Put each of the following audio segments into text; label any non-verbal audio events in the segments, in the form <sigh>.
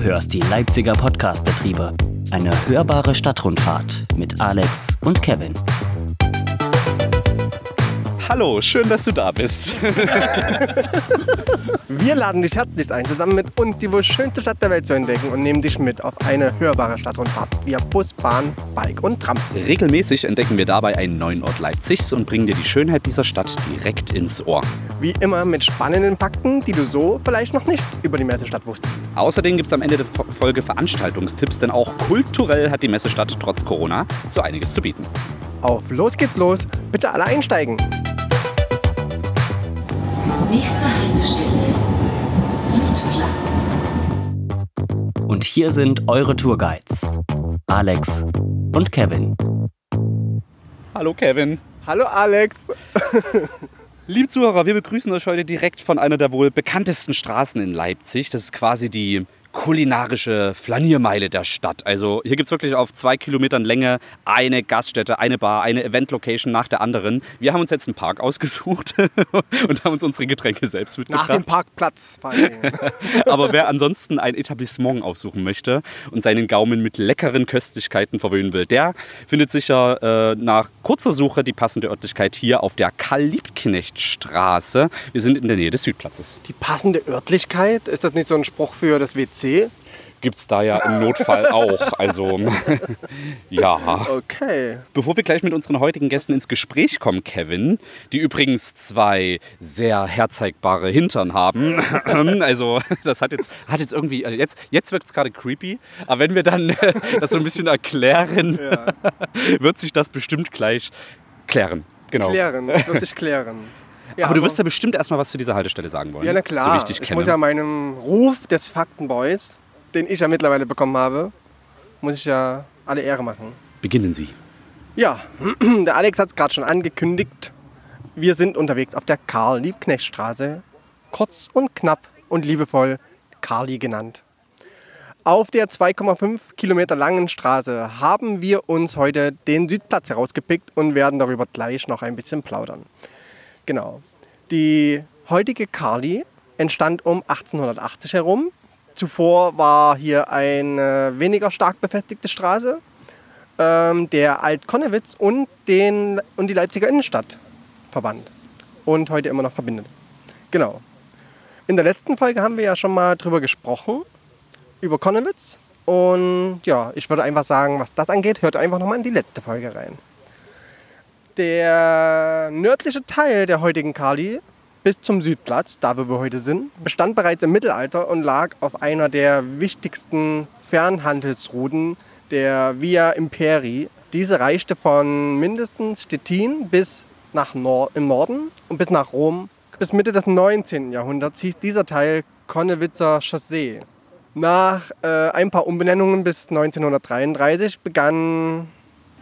Du hörst die Leipziger Podcastbetriebe. Eine hörbare Stadtrundfahrt mit Alex und Kevin. Hallo, schön, dass du da bist. <laughs> Wir laden dich herzlich ein, zusammen mit uns die wohl schönste Stadt der Welt zu entdecken und nehmen dich mit auf eine hörbare Stadtrundfahrt via Bus, Bahn, Bike und Tram. Regelmäßig entdecken wir dabei einen neuen Ort Leipzigs und bringen dir die Schönheit dieser Stadt direkt ins Ohr. Wie immer mit spannenden Fakten, die du so vielleicht noch nicht über die Messestadt wusstest. Außerdem gibt es am Ende der Folge Veranstaltungstipps, denn auch kulturell hat die Messestadt trotz Corona so einiges zu bieten. Auf los geht's los, bitte alle einsteigen. Nächste Haltestelle Und hier sind eure Tourguides, Alex und Kevin. Hallo Kevin. Hallo Alex. <laughs> Liebe Zuhörer, wir begrüßen euch heute direkt von einer der wohl bekanntesten Straßen in Leipzig. Das ist quasi die kulinarische Flaniermeile der Stadt. Also hier gibt es wirklich auf zwei Kilometern Länge eine Gaststätte, eine Bar, eine Event-Location nach der anderen. Wir haben uns jetzt einen Park ausgesucht <laughs> und haben uns unsere Getränke selbst mitgebracht. Nach dem Parkplatz. <laughs> Aber wer ansonsten ein Etablissement aufsuchen möchte und seinen Gaumen mit leckeren Köstlichkeiten verwöhnen will, der findet sicher äh, nach kurzer Suche die passende Örtlichkeit hier auf der Karl-Liebknecht-Straße. Wir sind in der Nähe des Südplatzes. Die passende Örtlichkeit? Ist das nicht so ein Spruch für das WC? C. Gibt es da ja im Notfall auch. Also, <laughs> ja. Okay. Bevor wir gleich mit unseren heutigen Gästen ins Gespräch kommen, Kevin, die übrigens zwei sehr herzeigbare Hintern haben. <clears throat> Also, das hat jetzt, hat jetzt irgendwie, also jetzt, jetzt wirkt es gerade creepy, aber wenn wir dann <laughs> das so ein bisschen erklären, ja. <laughs> wird sich das bestimmt gleich klären. Genau. Klären, das wird sich klären. Ja, aber du wirst ja bestimmt erstmal was zu dieser Haltestelle sagen wollen. Ja, na klar. So ich, ich muss ja meinem Ruf des Faktenboys, den ich ja mittlerweile bekommen habe, muss ich ja alle Ehre machen. Beginnen Sie. Ja, <clears throat> der Alex hat es gerade schon angekündigt. Wir sind unterwegs auf der Karl-Liebknecht-Straße. Kurz und knapp und liebevoll Carly genannt. Auf der 2,5 Kilometer langen Straße haben wir uns heute den Südplatz herausgepickt und werden darüber gleich noch ein bisschen plaudern. Genau. Die heutige Carly entstand um 1880 herum. Zuvor war hier eine weniger stark befestigte Straße, ähm, der Alt-Konnewitz und, und die Leipziger Innenstadt verband und heute immer noch verbindet. Genau. In der letzten Folge haben wir ja schon mal drüber gesprochen, über Konnewitz. Und ja, ich würde einfach sagen, was das angeht, hört einfach nochmal in die letzte Folge rein. Der nördliche Teil der heutigen Kali bis zum Südplatz, da wo wir heute sind, bestand bereits im Mittelalter und lag auf einer der wichtigsten Fernhandelsrouten der Via Imperi. Diese reichte von mindestens Stettin bis nach Nord im Norden und bis nach Rom. Bis Mitte des 19. Jahrhunderts hieß dieser Teil Konnewitzer Chaussee. Nach äh, ein paar Umbenennungen bis 1933 begann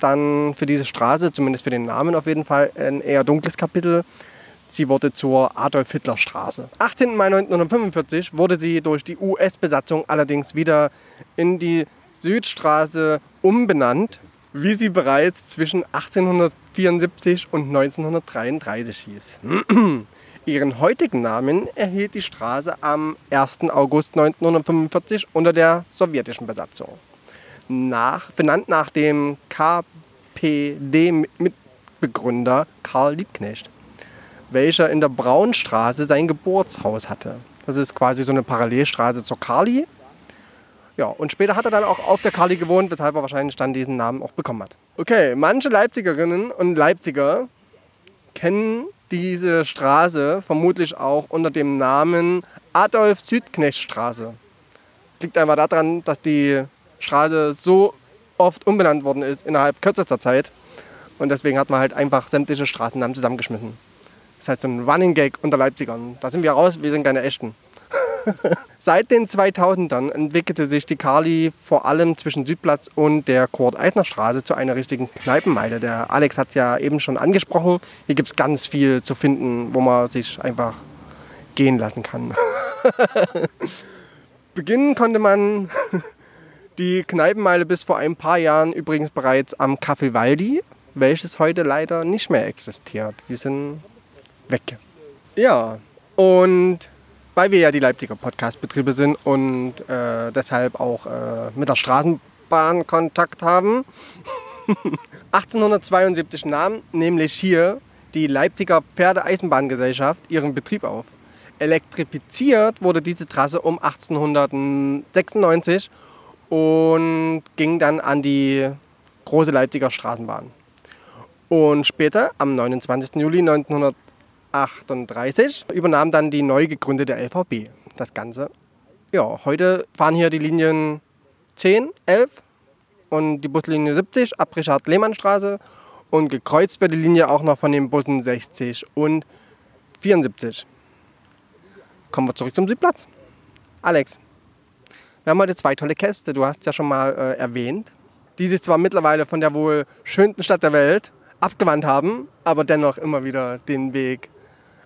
dann für diese Straße, zumindest für den Namen auf jeden Fall, ein eher dunkles Kapitel. Sie wurde zur Adolf-Hitler-Straße. 18. Mai 1945 wurde sie durch die US-Besatzung allerdings wieder in die Südstraße umbenannt, wie sie bereits zwischen 1874 und 1933 hieß. <clears throat> Ihren heutigen Namen erhielt die Straße am 1. August 1945 unter der sowjetischen Besatzung nach, benannt nach dem KPD-Mitbegründer Karl Liebknecht, welcher in der Braunstraße sein Geburtshaus hatte. Das ist quasi so eine Parallelstraße zur Karli. Ja, und später hat er dann auch auf der Karli gewohnt, weshalb er wahrscheinlich dann diesen Namen auch bekommen hat. Okay, manche Leipzigerinnen und Leipziger kennen diese Straße vermutlich auch unter dem Namen Adolf Südknecht Straße. Es liegt einfach daran, dass die Straße so oft umbenannt worden ist innerhalb kürzester Zeit. Und deswegen hat man halt einfach sämtliche Straßennamen zusammengeschmissen. Das ist halt so ein Running Gag unter Leipzigern. Da sind wir raus, wir sind keine echten. <laughs> Seit den 2000ern entwickelte sich die Kali vor allem zwischen Südplatz und der Kurt-Eisner-Straße zu einer richtigen Kneipenmeile. Der Alex hat es ja eben schon angesprochen. Hier gibt es ganz viel zu finden, wo man sich einfach gehen lassen kann. <laughs> Beginnen konnte man <laughs> die Kneipenmeile bis vor ein paar Jahren übrigens bereits am Café Waldi, welches heute leider nicht mehr existiert. Sie sind weg. Ja, und weil wir ja die Leipziger Podcast-Betriebe sind und äh, deshalb auch äh, mit der Straßenbahn Kontakt haben. <laughs> 1872 nahm nämlich hier die Leipziger Pferdeeisenbahngesellschaft ihren Betrieb auf. Elektrifiziert wurde diese Trasse um 1896 und ging dann an die große Leipziger Straßenbahn. Und später, am 29. Juli 1938, übernahm dann die neu gegründete LVB das Ganze. Ja, heute fahren hier die Linien 10, 11 und die Buslinie 70 ab Richard-Lehmann-Straße und gekreuzt wird die Linie auch noch von den Bussen 60 und 74. Kommen wir zurück zum Südplatz. Alex, wir haben heute zwei tolle Gäste. Du hast ja schon mal äh, erwähnt, die sich zwar mittlerweile von der wohl schönsten Stadt der Welt abgewandt haben, aber dennoch immer wieder den Weg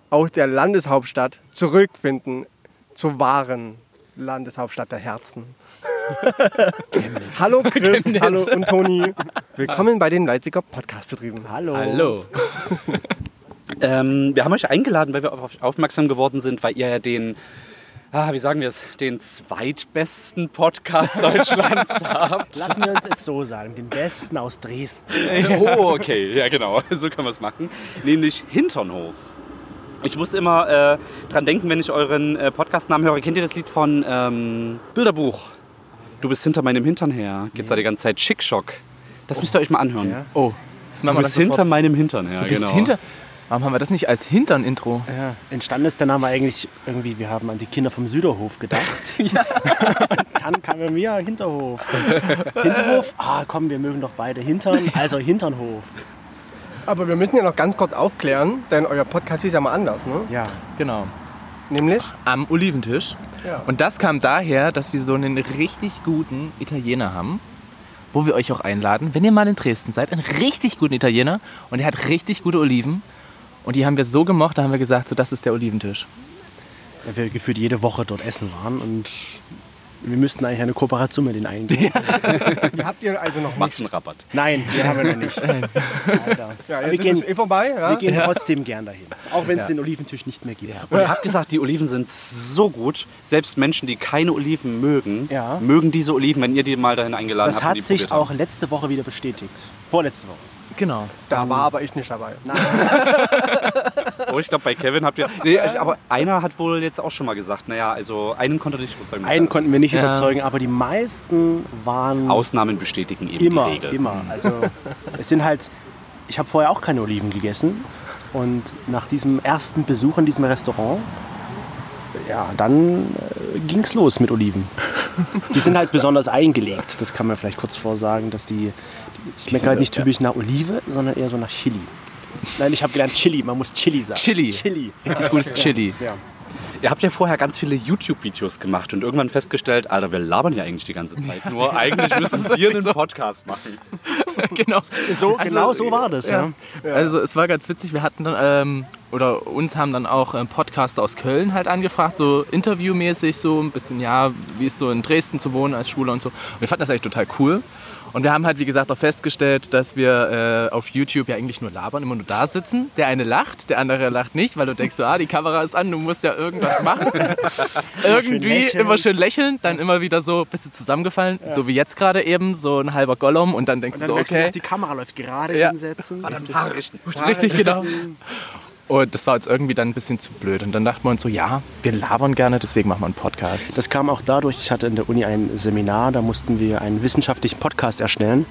aus der Landeshauptstadt zurückfinden zur wahren Landeshauptstadt der Herzen. <laughs> hallo Chris, Chemnitz. hallo und Toni. Willkommen bei den Leipziger Podcastbetrieben. Hallo. Hallo. <laughs> <laughs> Ähm, wir haben euch eingeladen, weil wir auf euch aufmerksam geworden sind, weil ihr ja den, ah, wie sagen wir es, den zweitbesten Podcast Deutschlands <laughs> habt. Lassen wir uns es so sagen, den Besten aus Dresden. <laughs> Oh, okay, ja genau, <laughs> so kann man es machen. Nämlich Hinternhof. Ich muss immer äh, dran denken, wenn ich euren äh, Podcastnamen höre. Kennt ihr das Lied von ähm, Bilderbuch? Du bist hinter meinem Hintern her. Geht's da die ganze Zeit Schickschock. Das müsst ihr euch mal anhören. Ja. Oh, das Du machen wir bist hinter sofort. meinem Hintern her, Du bist genau. hinter. Warum haben wir das nicht als Hintern-Intro? Ja. Entstanden ist der Name eigentlich irgendwie, wir haben an die Kinder vom Süderhof gedacht. <laughs> ja. Dann kamen wir Hinterhof. Hinterhof? Ah, komm, wir mögen doch beide Hintern, also Hinternhof. Aber wir müssen ja noch ganz kurz aufklären, denn euer Podcast ist ja mal anders, ne? Ja. Genau. Nämlich? Am Oliventisch. Ja. Und das kam daher, dass wir so einen richtig guten Italiener haben, wo wir euch auch einladen, wenn ihr mal in Dresden seid, einen richtig guten Italiener und der hat richtig gute Oliven. Und die haben wir so gemocht, da haben wir gesagt, so das ist der Oliventisch. Weil wir gefühlt jede Woche dort essen waren und wir müssten eigentlich eine Kooperation mit denen eingehen. Die <laughs> habt ihr also noch nicht. Massenrabatt. Nein, den haben wir noch nicht. Ja, jetzt wir, gehen, eh vorbei. Ja? wir gehen trotzdem gern dahin. Auch wenn es den Oliventisch nicht mehr gibt. Und ihr habt gesagt, die Oliven sind so gut. Selbst Menschen, die keine Oliven mögen, Ja. mögen diese Oliven, wenn ihr die mal dahin eingeladen Das habt. und hat die sich auch letzte Woche wieder bestätigt. Vorletzte Woche. Genau. Da war aber ich nicht dabei. <laughs> Oh, ich glaube, bei Kevin habt ihr. Nee, aber einer hat wohl jetzt auch schon mal gesagt, naja, also einen konnte nicht überzeugen. Einen konnten wir nicht Ja. überzeugen, aber die meisten waren Ausnahmen bestätigen eben immer, die Regel. immer. Also es sind halt, ich habe vorher auch keine Oliven gegessen und nach diesem ersten Besuch in diesem Restaurant, ja, dann äh, ging es los mit Oliven. Die sind halt besonders eingelegt, das kann man vielleicht kurz vorsagen, dass die, die schmecken halt nicht typisch nach Olive, sondern eher so nach Chili. Nein, ich habe gelernt Chili, man muss Chili sagen. Chili. Chili. Richtig gutes Chili. Ja. Ihr habt ja vorher ganz viele YouTube-Videos gemacht und irgendwann festgestellt, Alter, wir labern ja eigentlich die ganze Zeit. Nur eigentlich <laughs> müssen wir einen so. Podcast machen. <laughs> genau. So, Also, genau so war das, ja. Also es war ganz witzig, wir hatten dann, ähm, oder uns haben dann auch ähm, Podcaster aus Köln halt angefragt, so interviewmäßig, so ein bisschen, ja, wie es so in Dresden zu wohnen als Schwuler und so. Und wir fanden das eigentlich total cool. Und wir haben halt, wie gesagt, auch festgestellt, dass wir äh, auf YouTube ja eigentlich nur labern, immer nur da sitzen. Der eine lacht, der andere lacht nicht, weil du denkst so, ah, die Kamera ist an, du musst ja irgendwas machen. <laughs> Irgendwie lächeln. immer schön lächeln, dann immer wieder so, bist du zusammengefallen, so wie jetzt gerade eben, so ein halber Gollum und dann denkst Und du dann so, du okay. noch, die Kamera läuft gerade Ja. hinsetzen. Haare richten. Richtig, genau. Und das war uns irgendwie dann ein bisschen zu blöd. Und dann dachten wir uns so, ja, wir labern gerne, deswegen machen wir einen Podcast. Das kam auch dadurch, ich hatte in der Uni ein Seminar, da mussten wir einen wissenschaftlichen Podcast erstellen.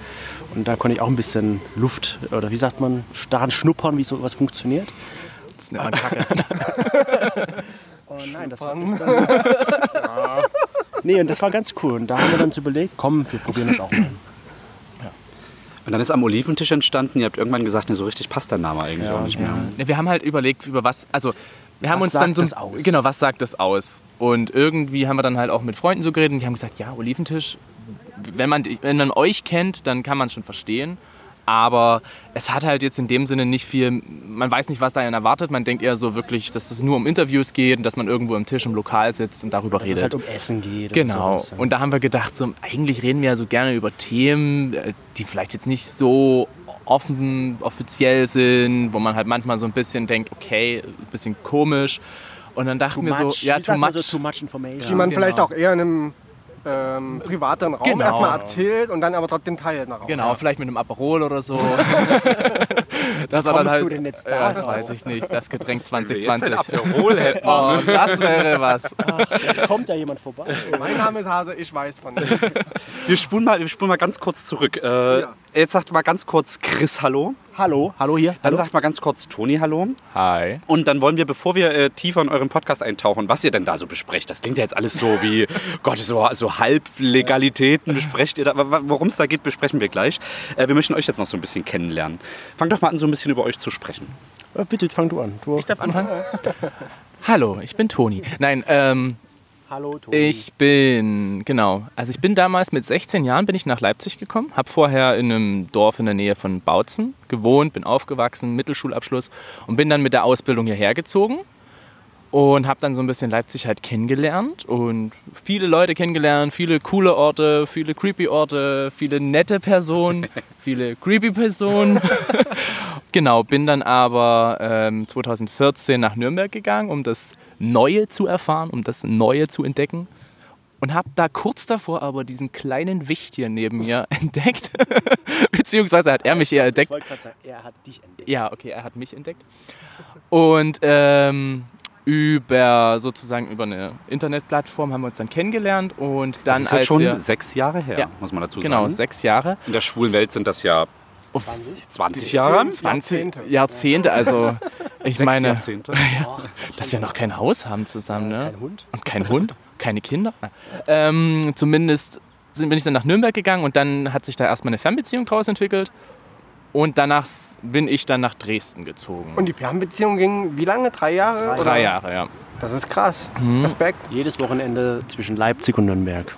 Und da konnte ich auch ein bisschen Luft, oder wie sagt man, daran schnuppern, wie sowas funktioniert. Das nennt man Kacke. <laughs> Oh nein, das war dann, <laughs> ja. Nee, und das war ganz cool. Und da haben wir dann uns überlegt, komm, wir probieren das auch mal. Und dann ist am Oliventisch entstanden, ihr habt irgendwann gesagt, ne, so richtig passt der Name eigentlich Ja, auch nicht mehr. Ja, Wir haben halt überlegt, über was, also wir haben Was uns dann sagt so, das aus? genau, was sagt das aus? Und irgendwie haben wir dann halt auch mit Freunden so geredet und die haben gesagt, ja, Oliventisch, wenn man, wenn man euch kennt, dann kann man es schon verstehen. Aber es hat halt jetzt in dem Sinne nicht viel, man weiß nicht, was da einen erwartet. Man denkt eher so wirklich, dass es nur um Interviews geht und dass man irgendwo am Tisch im Lokal sitzt und darüber Dass redet. es halt um Essen geht. Genau. Und, sowas. Und da haben wir gedacht, so, eigentlich reden wir ja so gerne über Themen, äh, die vielleicht jetzt nicht so offen, offiziell sind, wo man halt manchmal so ein bisschen denkt, okay, ein bisschen komisch. Und dann dachten Too wir so, much. ja, too much. So, too much information. die man genau. vielleicht auch eher in einem ähm, privateren Raum Genau. erstmal erzählt und dann aber trotzdem teilt nach Hause. Genau, vielleicht mit einem Aperol oder so. <laughs> das war kommst dann halt, du denn jetzt da Ja, das weiß ich nicht. Das Getränk Wenn wir jetzt ein 2020. Aperol hätten. <laughs> Oh, das wäre was. Kommt da jemand vorbei? <laughs> Mein Name ist Hase, ich weiß von dir. Wir spulen mal, wir spulen mal ganz kurz zurück. Äh, Ja. Jetzt sagt mal ganz kurz Chris Hallo. Hallo, hallo hier. Dann Hallo. sagt mal ganz kurz Toni Hallo. Hi. Und dann wollen wir, bevor wir äh, tiefer in euren Podcast eintauchen, was ihr denn da so besprecht. Das klingt ja jetzt alles so wie, <laughs> Gott, so, so Halblegalitäten besprecht ihr da. Aber Worum es da geht, besprechen wir gleich. Äh, wir möchten euch jetzt noch so ein bisschen kennenlernen. Fangt doch mal an, so ein bisschen über euch zu sprechen. Äh, Bitte fang du an. Du. Ich darf anfangen? <laughs> Hallo, ich bin Toni. Nein, ähm, Hallo, Tobi. ich bin, genau, also ich bin damals mit 16 Jahren bin ich nach Leipzig gekommen, habe vorher in einem Dorf in der Nähe von Bautzen gewohnt, bin aufgewachsen, Mittelschulabschluss und bin dann mit der Ausbildung hierher gezogen und habe dann so ein bisschen Leipzig halt kennengelernt und viele Leute kennengelernt, viele coole Orte, viele creepy Orte, viele nette Personen, <laughs> viele creepy Personen. <laughs> genau, bin dann aber ähm, 2014 nach Nürnberg gegangen, um das Neue zu erfahren, um das Neue zu entdecken. Und habe da kurz davor aber diesen kleinen Wicht hier neben mir <laughs> entdeckt. <laughs> Beziehungsweise hat er mich eher ich entdeckt. wollte gerade sagen, er hat dich entdeckt. Ja, okay, er hat mich entdeckt. Und ähm, über sozusagen über eine Internetplattform haben wir uns dann kennengelernt und dann Das ist als jetzt schon wir, sechs Jahre her, Ja. muss man dazu genau sagen. sechs Jahre, In der schwulen Welt sind das ja 20? 20 <laughs> Jahre. 20 Jahrzehnte. Jahrzehnte, also <laughs> ich Sechs meine, Jahrzehnte. <laughs> dass wir noch kein Haus haben zusammen, ne? Kein Hund? Und kein Hund, keine Kinder. Ähm, zumindest sind, bin ich dann nach Nürnberg gegangen und dann hat sich da erstmal eine Fernbeziehung draus entwickelt. Und danach bin ich dann nach Dresden gezogen. Und die Fernbeziehung ging wie lange? Drei Jahre? Drei? Drei Jahre, ja. Das ist krass. Mhm. Respekt. Jedes Wochenende zwischen Leipzig und Nürnberg.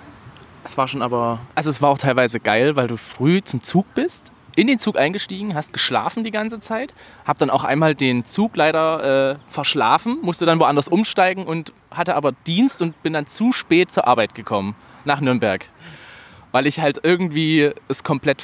Es war schon aber. Also, es war auch teilweise geil, weil du früh zum Zug bist, in den Zug eingestiegen, hast geschlafen die ganze Zeit, hab dann auch einmal den Zug leider äh, verschlafen, musste dann woanders umsteigen und hatte aber Dienst und bin dann zu spät zur Arbeit gekommen, nach Nürnberg. Weil ich halt irgendwie es komplett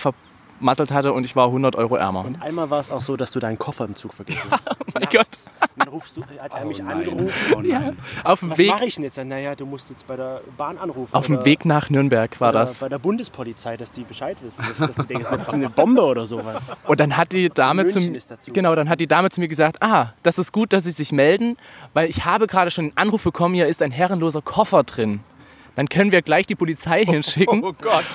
vermasselt hatte und ich war 100 Euro ärmer. Und einmal war es auch so, dass du deinen Koffer im Zug vergessen hast. oh mein Gott. Dann rufst du, hat er mich Oh nein. angerufen. Oh nein. Auf dem Was Weg, mache ich denn jetzt? Naja, du musst jetzt bei der Bahn anrufen. auf dem Weg nach Nürnberg war das. Bei der Bundespolizei, dass die Bescheid wissen. Dass, dass die denken, es ist eine, Bombe oder sowas. Und dann hat die Dame zu genau, dann hat die Dame zu mir gesagt, ah, das ist gut, dass Sie sich melden, weil ich habe gerade schon einen Anruf bekommen, hier ist ein herrenloser Koffer drin. Dann können wir gleich die Polizei hinschicken. <laughs> Oh Gott.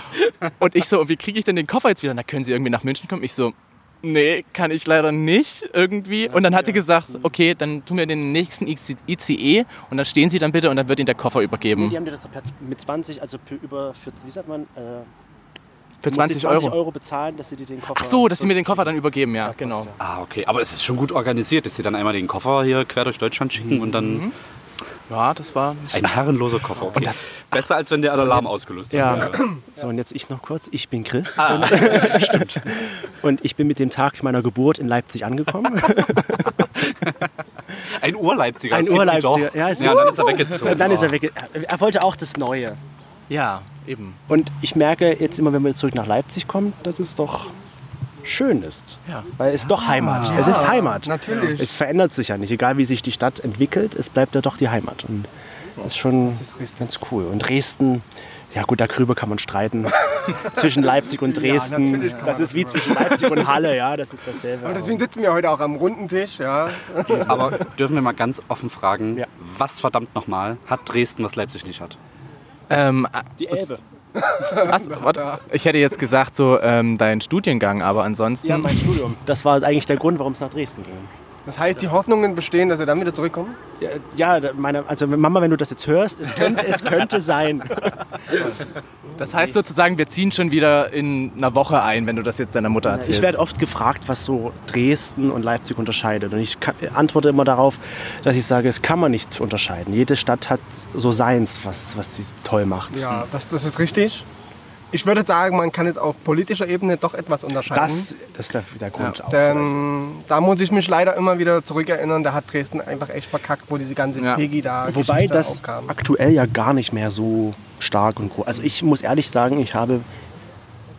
Und ich so, wie kriege ich denn den Koffer jetzt wieder? Na, können Sie irgendwie nach München kommen? Ich so, nee, kann ich leider nicht irgendwie. Und dann hat sie gesagt, okay, dann tun wir den nächsten ICE und dann stehen Sie dann bitte und dann wird Ihnen der Koffer Nee, übergeben. die haben dir das doch per- mit 20, also für über, für, wie sagt man, äh, Für du musst die 20 Euro. Euro bezahlen, dass sie dir den Koffer. Ach so, dass Sie mir den Koffer dann übergeben, ja, passt genau. ja. Ah, okay. Aber es ist schon gut organisiert, dass sie dann einmal den Koffer hier quer durch Deutschland schicken und dann Ja, das war nicht ein herrenloser Koffer. Okay. Und das- Besser als wenn der Alarm ausgelöst Ja. wäre. So, und jetzt ich noch kurz. Ich bin Chris. Ah, <laughs> <laughs> Stimmt. Und ich bin mit dem Tag meiner Geburt in Leipzig angekommen. <laughs> Ein Urleipziger. Ein das Urleipziger, Doch. ja, ja, ist- dann ist er weggezogen. Und dann ist er Oh. weg. Er wollte auch das Neue. Ja, eben. Und ich merke jetzt immer, wenn wir zurück nach Leipzig kommen, dass es doch schön ist. Ja. Weil es ist doch Heimat. es ist Heimat. Natürlich. Es verändert sich ja nicht. Egal wie sich die Stadt entwickelt, es bleibt ja doch die Heimat. Und das ist schon ganz cool. Und Dresden, ja gut, darüber kann man streiten. <laughs> zwischen Leipzig und Dresden. natürlich kann man das ist wie zwischen Leipzig und Halle, ja, das ist dasselbe. Und deswegen sitzen wir heute auch am runden Tisch, ja. <laughs> Aber dürfen wir mal ganz offen fragen, Ja. was verdammt nochmal hat Dresden, was Leipzig nicht hat? Ähm, die Elbe. <laughs> ach, warte, ich hätte jetzt gesagt, so ähm, dein Studiengang, aber ansonsten. Ja, mein Studium. Das war eigentlich der Grund, warum es nach Dresden ging. Das heißt, die Hoffnungen bestehen, dass wir dann wieder zurückkommen? Ja, Ja, meine, also Mama, wenn du das jetzt hörst, es könnte, es könnte sein. das heißt sozusagen, wir ziehen schon wieder in einer Woche ein, wenn du das jetzt deiner Mutter erzählst. Ich werde oft gefragt, was so Dresden und Leipzig unterscheidet. Und ich antworte immer darauf, dass ich sage, es kann man nicht unterscheiden. Jede Stadt hat so seins, was, was sie toll macht. Ja, das, das ist richtig. Ich würde sagen, man kann jetzt auf politischer Ebene doch etwas unterscheiden. Das, das ist der, der Grund auch. Denn da muss ich mich leider immer wieder zurückerinnern, da hat Dresden einfach echt verkackt, wo diese ganze Ja. Pegida Wobei Geschichte das aufkam. aktuell ja gar nicht mehr so stark und groß. Also ich muss ehrlich sagen, ich habe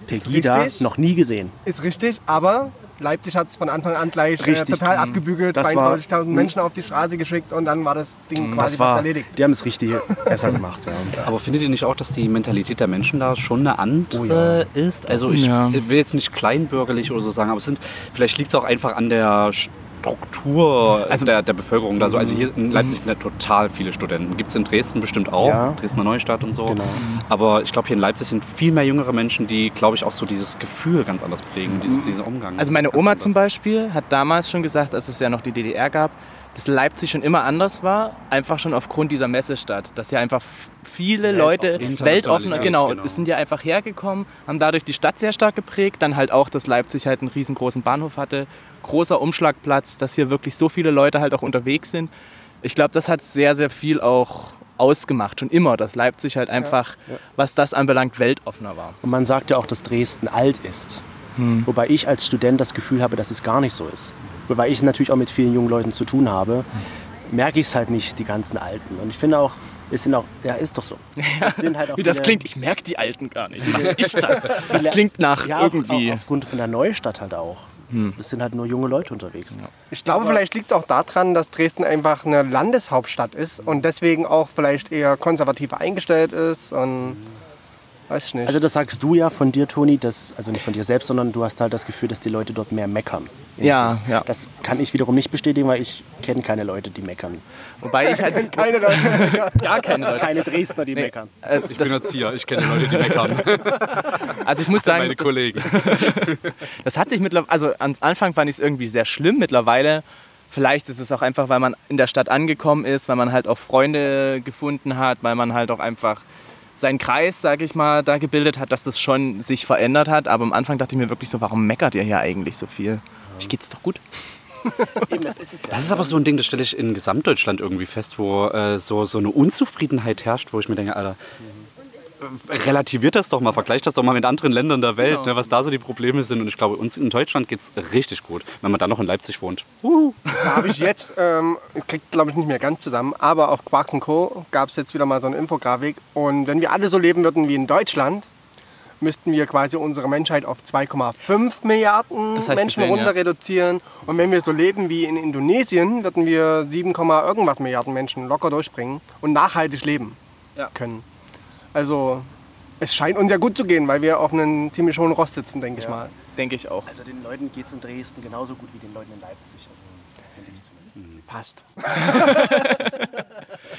Pegida richtig. noch nie gesehen. Ist richtig, aber Leipzig hat es von Anfang an gleich äh, Richtig. total abgebügelt, Das war- 32.000 Menschen auf die Straße geschickt und dann war das Ding quasi Das war, erledigt. die haben es richtig <laughs> besser gemacht. Ja. Aber findet ihr nicht auch, dass die Mentalität der Menschen da schon eine andere ist? Also ich Ja. will jetzt nicht kleinbürgerlich oder so sagen, aber es sind, vielleicht liegt es auch einfach an der Struktur Also- der, der Bevölkerung da so. Also hier in Leipzig sind ja total viele Studenten. Gibt es in Dresden bestimmt auch, Ja. Dresdner Neustadt und so. Genau. Aber ich glaube, hier in Leipzig sind viel mehr jüngere Menschen, die, glaube ich, auch so dieses Gefühl ganz anders prägen, dieses, diesen Umgang. Also meine Oma anders. zum Beispiel hat damals schon gesagt, als es ja noch die DDR gab, dass Leipzig schon immer anders war, einfach schon aufgrund dieser Messestadt. Dass ja einfach viele Leute weltoffener, genau, genau. sind ja einfach hergekommen, haben dadurch die Stadt sehr stark geprägt. Dann halt auch, dass Leipzig halt einen riesengroßen Bahnhof hatte, großer Umschlagplatz, dass hier wirklich so viele Leute halt auch unterwegs sind. Ich glaube, das hat sehr, sehr viel auch ausgemacht, schon immer, dass Leipzig halt einfach, was das anbelangt, weltoffener war. Und man sagt ja auch, dass Dresden alt ist. Wobei ich als Student das Gefühl habe, dass es gar nicht so ist. Wobei ich natürlich auch mit vielen jungen Leuten zu tun habe, merke ich es halt nicht, die ganzen Alten. Und ich finde auch, es sind auch, ja, ist doch so. <laughs> Es sind halt auch Wie das klingt, ich merke die Alten gar nicht. Was <laughs> ist das? Das klingt nach Ja, auch, irgendwie. auch aufgrund von der Neustadt halt auch. Es sind halt nur junge Leute unterwegs. Ich glaube, vielleicht liegt es auch daran, dass Dresden einfach eine Landeshauptstadt ist und deswegen auch vielleicht eher konservativer eingestellt ist und weiß ich nicht. Also das sagst du ja von dir, Toni, dass, also nicht von dir selbst, sondern du hast halt das Gefühl, dass die Leute dort mehr meckern. Ja, Dresden. ja. Das kann ich wiederum nicht bestätigen, weil ich kenne keine Leute, die meckern. Wobei ich halt <laughs> keine Leute. <laughs> gar keine Leute. Keine Dresdner, die meckern. Äh, Ich bin das, Erzieher, ich kenne Leute, die meckern. <laughs> also ich muss sagen, Meine das, Kollegen. das hat sich mittlerweile, also am Anfang fand ich es irgendwie sehr schlimm. Mittlerweile, vielleicht ist es auch einfach, weil man in der Stadt angekommen ist, weil man halt auch Freunde gefunden hat, weil man halt auch einfach seinen Kreis, sage ich mal, da gebildet hat, dass das schon sich verändert hat. Aber am Anfang dachte ich mir wirklich so, warum meckert ihr hier eigentlich so viel? Ich geht's doch gut. <laughs> Eben, das ist es ja. Das ist aber so ein Ding, das stelle ich in Gesamtdeutschland irgendwie fest, wo äh, so, so eine Unzufriedenheit herrscht, wo ich mir denke, Alter, relativiert das doch mal, vergleicht das doch mal mit anderen Ländern der Welt, ne, was da so die Probleme sind. Und ich glaube, uns in Deutschland geht es richtig gut, wenn man dann noch in Leipzig wohnt. Da habe ich jetzt, ähm, ich krieg glaube ich nicht mehr ganz zusammen, aber auf Quarks Co. gab es jetzt wieder mal so eine Infografik. Und wenn wir alle so leben würden wie in Deutschland, müssten wir quasi unsere Menschheit auf 2,5 Milliarden Das ich Menschen gesehen, runter ja. reduzieren. Und wenn wir so leben wie in Indonesien, würden wir 7, irgendwas Milliarden Menschen locker durchbringen und nachhaltig leben Ja. können. Also es scheint uns ja gut zu gehen, weil wir auf einem ziemlich hohen Rost sitzen, denke ich mal. Denke ich auch. Also den Leuten geht es in Dresden genauso gut wie den Leuten in Leipzig. Also, finde ich zumindest. Fast. <laughs>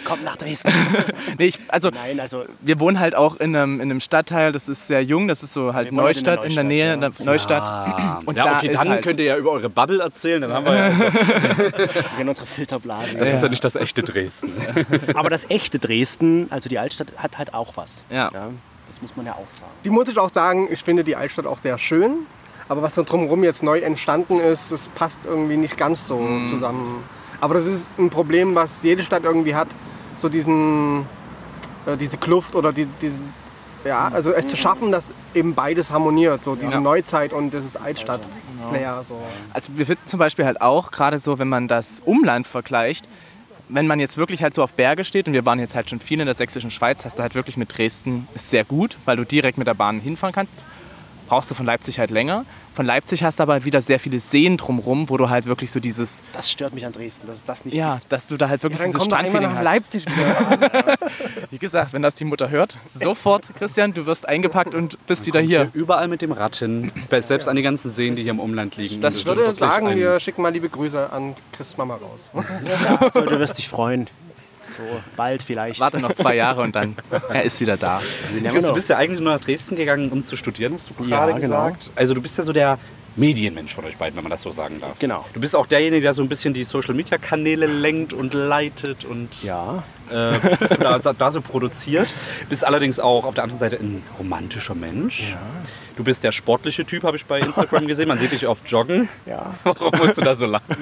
Kommt nach Dresden. <laughs> Nee, ich, also Nein, also wir wohnen halt auch in einem, in einem Stadtteil, das ist sehr jung, das ist so halt in Neustadt, in der Nähe, Neustadt, der Neustadt. <clears throat> Ah, Und ja, da okay, ist dann halt- könnt ihr ja über eure Bubble erzählen, dann haben wir ja, also, <laughs> wir unsere Filterblasen. das ist ja nicht das echte Dresden. Aber das echte Dresden, also die Altstadt, hat halt auch was. Ja. das muss man ja auch sagen. Die muss ich auch sagen, ich finde die Altstadt auch sehr schön. Aber was da drumherum jetzt neu entstanden ist, das passt irgendwie nicht ganz so zusammen. Aber das ist ein Problem, was jede Stadt irgendwie hat. So diesen, äh, diese Kluft oder die, diesen, ja, also es zu schaffen, dass eben beides harmoniert. So diese Ja. Neuzeit und dieses Altstadt-Flair. So. Also wir finden zum Beispiel halt auch, gerade so, wenn man das Umland vergleicht, wenn man jetzt wirklich halt so auf Berge steht und wir waren jetzt halt schon viel in der sächsischen Schweiz, hast du halt wirklich mit Dresden ist sehr gut, weil du direkt mit der Bahn hinfahren kannst. Brauchst du von Leipzig halt länger. Von Leipzig hast du aber halt wieder sehr viele Seen drumrum, wo du halt wirklich so dieses, Das stört mich an Dresden, dass es das nicht ja, dass du da halt wirklich Dann dieses kommt er einmal Strandfeeling nach hast. Leipzig. <laughs> Wie gesagt, wenn das die Mutter hört, sofort, Christian, du wirst eingepackt und bist wieder hier. Überall mit dem Rad hin, bei- selbst an die ganzen Seen, die hier im Umland liegen. Das Ich würde sagen, wir schicken mal liebe Grüße an Chris Mama raus. Also, du wirst dich freuen. So, <laughs> bald vielleicht. Warte noch zwei Jahre und dann, er ist wieder da. Never Chris, du bist ja eigentlich nur nach Dresden gegangen, um zu studieren, hast du gerade Ja, genau. gesagt. Also du bist ja so der Medienmensch von euch beiden, wenn man das so sagen darf. Genau. Du bist auch derjenige, der so ein bisschen die Social-Media-Kanäle lenkt und leitet und Ja, äh, da, da so produziert. Bist allerdings auch auf der anderen Seite ein romantischer Mensch. Du bist der sportliche Typ, habe ich bei Instagram gesehen. Man sieht dich oft joggen. ja. Warum musst du da so lachen?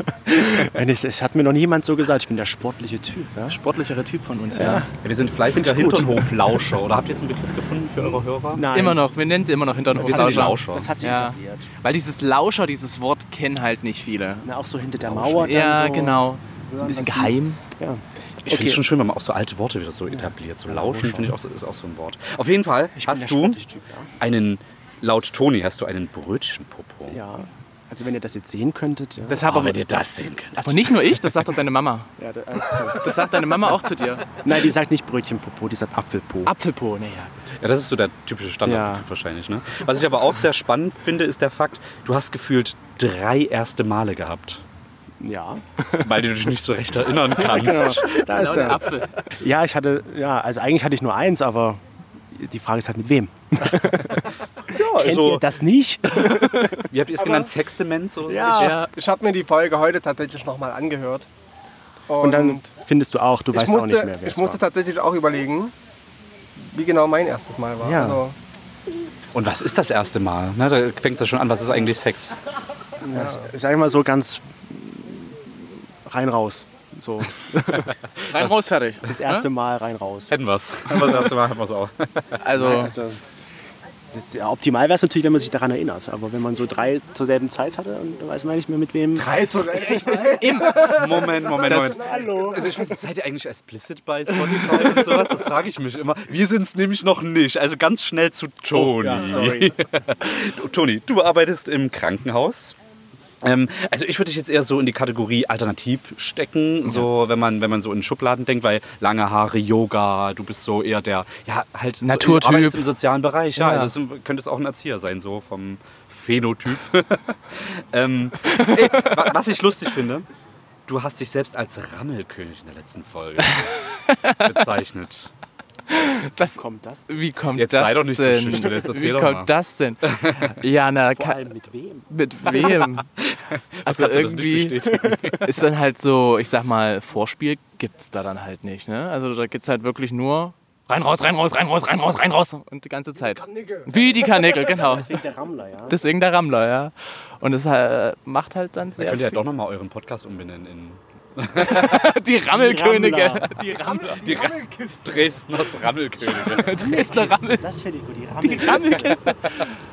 Ich, ich hat mir noch niemand so gesagt, ich bin der sportliche Typ. Ja? Sportlichere Typ von uns, ja. Ja, wir sind fleißiger. Hinternhoflauscher. Oder habt ihr jetzt einen Begriff gefunden für eure Hörer? Nein, Immer noch, wir nennen sie immer noch hinter Wir Lauscher. Das hat sie Ja. etabliert. Weil dieses Lauscher, dieses Wort kennen halt nicht viele. Na, auch so hinter der Mauer. Dann Ja, so. genau. So ein bisschen geheim. Ja. Ich finde es schon schön, wenn man auch so alte Worte wieder so etabliert. So lauschen finde ich auch so, ist auch so ein Wort. Auf jeden Fall bin hast du Typ, ja. einen, laut Toni hast du einen Brötchenpopo. Ja. Also wenn ihr das jetzt sehen könntet. Ja. Das habe Aber auch, wenn ihr das sehen könnt. aber nicht nur ich, das sagt doch deine Mama. Ja, da- also- Das sagt deine Mama auch zu dir. Nein, die sagt nicht Brötchenpopo, die sagt Apfelpo. Apfelpo, naja. Ja, das ist so der typische Standard Ja. wahrscheinlich. Ne? Was ich aber auch sehr spannend finde, ist der Fakt, du hast gefühlt drei erste Male gehabt. Ja. Weil du dich nicht so recht erinnern <laughs> kannst. Da Genau, ist der der. Apfel. Ja, ich hatte, ja, also eigentlich hatte ich nur eins, aber die Frage ist halt mit wem. <laughs> Kennt also- ihr das nicht? <laughs> Wie habt ihr es genannt? Sexdemenz? Oder so? Ja. Ja, Ich habe mir die Folge heute tatsächlich nochmal angehört. Und dann findest du auch, du weißt musste, auch nicht mehr, wer ich es musste war. tatsächlich auch überlegen, wie genau mein erstes Mal war. Ja. Also, Und was ist das erste Mal? Ne, da fängt es ja schon an. Was ist eigentlich Sex? Sag ich mal so ganz rein raus. So, <laughs> rein raus, fertig. das erste Mal rein raus. Hätten wir's. Hätten wir das erste Mal, hätten wir's auch. <laughs> Also, Also, das, ja, optimal wäre es natürlich, wenn man sich daran erinnert. Aber wenn man so drei zur selben Zeit hatte und dann weiß man nicht mehr mit wem. drei zu <laughs> echt? Moment, Moment, Moment. Hallo. Also ich weiß, nicht, seid ihr eigentlich explicit bei Spotify und sowas? Das frage ich mich immer. Wir sind es nämlich noch nicht. Also ganz schnell zu Toni. ja, sorry. Du, Toni, du arbeitest im Krankenhaus. Ähm, also ich würde dich jetzt eher so in die Kategorie alternativ stecken, so wenn man wenn man so in Schubladen denkt, weil lange Haare, Yoga, du bist so eher der ja halt so, Naturtyp. arbeitest im sozialen Bereich, ja, Ja. also es könnte es auch ein Erzieher sein so vom Phänotyp. <laughs> ähm, ey, wa- was ich lustig finde, du hast dich selbst als Rammelkönig in der letzten Folge <laughs> bezeichnet. das, Kommt das? wie kommt Jetzt das sei doch nicht so denn? schüchtern, jetzt erzähl wie doch kommt mal. das denn? <laughs> Ja, na, Vor allem mit wem? mit wem? <laughs> Also irgendwie <laughs> ist dann halt so, ich sag mal, Vorspiel gibt's da dann halt nicht. Ne? Also da gibt's halt wirklich nur rein, raus, rein, raus, rein, raus, rein, raus, rein, raus und die ganze Zeit. Wie die Karnickel, genau. Wegen der Rammler, ja. Deswegen der Rammler, ja. Und das äh, macht halt dann sehr könnt ihr ja doch nochmal euren Podcast umbenennen in <laughs> die Rammelkönige. Rammler. Die Rammler. die Ra Dresdners Rammelkönige. <laughs> Dresdner Rammel. Das finde ich gut, die Die Rammel. Rammelkiste.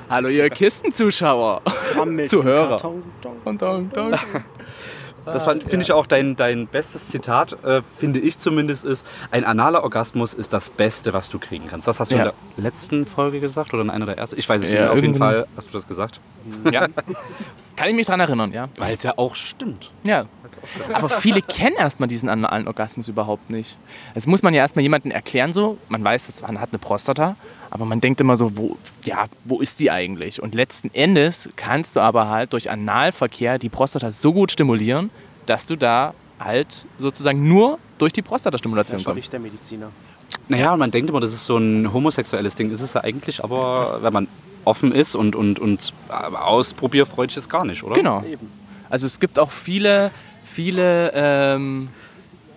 Hallo ihr Kistenzuschauer. Rammel <laughs> Zuhörer. Karton, dong, dong. Das fand- finde ich auch dein, dein bestes Zitat, äh, finde ich zumindest, ist, ein analer Orgasmus ist das Beste, was du kriegen kannst. Das hast du Ja. in der letzten Folge gesagt oder in einer der ersten? Ich weiß es Ja, nicht mehr. Auf jeden. Fall hast du das gesagt. Ja. Kann ich mich dran erinnern, ja. Weil es ja auch stimmt. Ja. Aber viele <laughs> kennen erstmal diesen analen Orgasmus überhaupt nicht. Das muss man ja erstmal jemandem erklären so. Man weiß, dass man hat eine Prostata, aber man denkt immer so, wo, ja, wo ist die eigentlich? Und letzten Endes kannst du aber halt durch Analverkehr die Prostata so gut stimulieren, dass du da halt sozusagen nur durch die Prostatastimulation kommst. spricht der Mediziner. Naja, und man denkt immer, das ist so ein homosexuelles Ding. Ist es ja eigentlich, aber wenn man offen ist und, und, und äh, ausprobierfreudig ist gar nicht, oder? Genau. Also es gibt auch viele, viele ähm,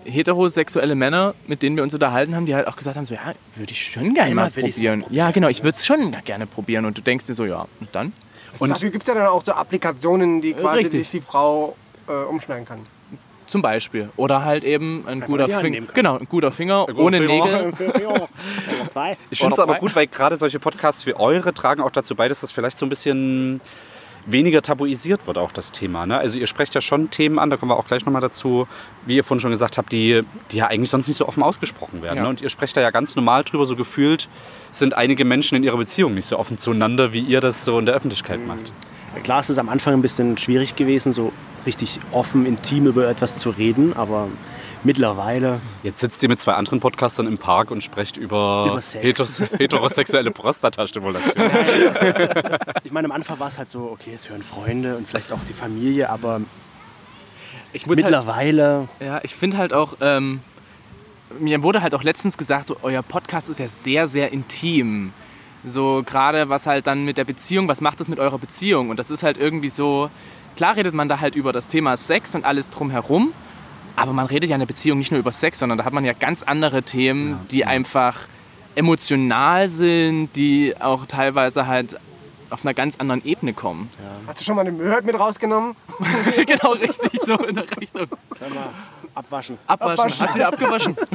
heterosexuelle Männer, mit denen wir uns unterhalten haben, die halt auch gesagt haben, so ja, würde ich schon gerne mal ich's probieren. Ja, genau, ich würde es schon gerne probieren. Und du denkst dir so, ja, und dann? Und Dafür gibt es ja dann auch so Applikationen, die quasi Richtig. sich die Frau äh, umschneiden kann. Zum Beispiel. Oder halt eben ein Einfach guter in die Hand Finger. nehmen kann. Genau, ein guter Finger, guter ohne Finger. Nägel. <laughs> Zwei. Ich finde es aber gut, weil gerade solche Podcasts wie eure tragen auch dazu bei, dass das vielleicht so ein bisschen weniger tabuisiert wird, auch das Thema. Ne? Also ihr sprecht ja schon Themen an, da kommen wir auch gleich nochmal dazu, wie ihr vorhin schon gesagt habt, die, die ja eigentlich sonst nicht so offen ausgesprochen werden. Ja. Ne? Und ihr sprecht da ja ganz normal drüber, so gefühlt sind einige Menschen in ihrer Beziehung nicht so offen zueinander, wie ihr das so in der Öffentlichkeit macht. Klar, es ist am Anfang ein bisschen schwierig gewesen, so richtig offen, intim über etwas zu reden, aber mittlerweile, Jetzt sitzt ihr mit zwei anderen Podcastern im Park und sprecht über, Über heteros <laughs> heterosexuelle Prostatastimulation. ich meine, am Anfang war es halt so, okay, es hören Freunde und vielleicht auch die Familie, aber Ich muss halt, mittlerweile, ja, ich finde halt auch, ähm, mir wurde halt auch letztens gesagt, so, euer Podcast ist ja sehr, sehr intim. So gerade was halt dann mit der Beziehung, was macht das mit eurer Beziehung? Und das ist halt irgendwie so, klar redet man da halt über das Thema Sex und alles drumherum, aber man redet ja in der Beziehung nicht nur über Sex, sondern da hat man ja ganz andere Themen, die einfach emotional sind, die auch teilweise halt auf einer ganz anderen Ebene kommen. Hast du schon mal eine Möhrt mit rausgenommen? <laughs> genau richtig, so in der Richtung. sag mal, abwaschen. Abwaschen. Abwaschen. Hast du wieder abgewaschen? <laughs>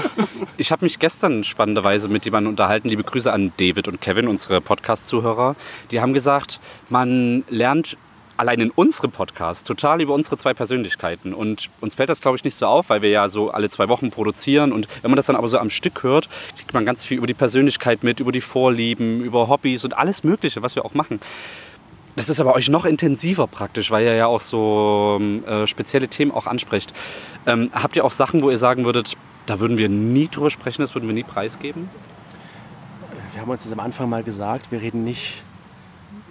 Ich habe mich gestern spannenderweise mit jemandem unterhalten. Liebe Grüße an David und Kevin, unsere Podcast-Zuhörer. Die haben gesagt, man lernt allein in unserem Podcast total über unsere zwei Persönlichkeiten. Und uns fällt das, glaube ich, nicht so auf, weil wir ja so alle zwei Wochen produzieren. Und wenn man das dann aber so am Stück hört, kriegt man ganz viel über die Persönlichkeit mit, über die Vorlieben, über Hobbys und alles Mögliche, was wir auch machen. Das ist aber euch noch intensiver praktisch, weil ihr ja auch so ähm, äh, spezielle Themen auch ansprecht. Ähm, habt ihr auch Sachen, wo ihr sagen würdet, da würden wir nie drüber sprechen, das würden wir nie preisgeben? Wir haben uns das am Anfang mal gesagt, wir reden nicht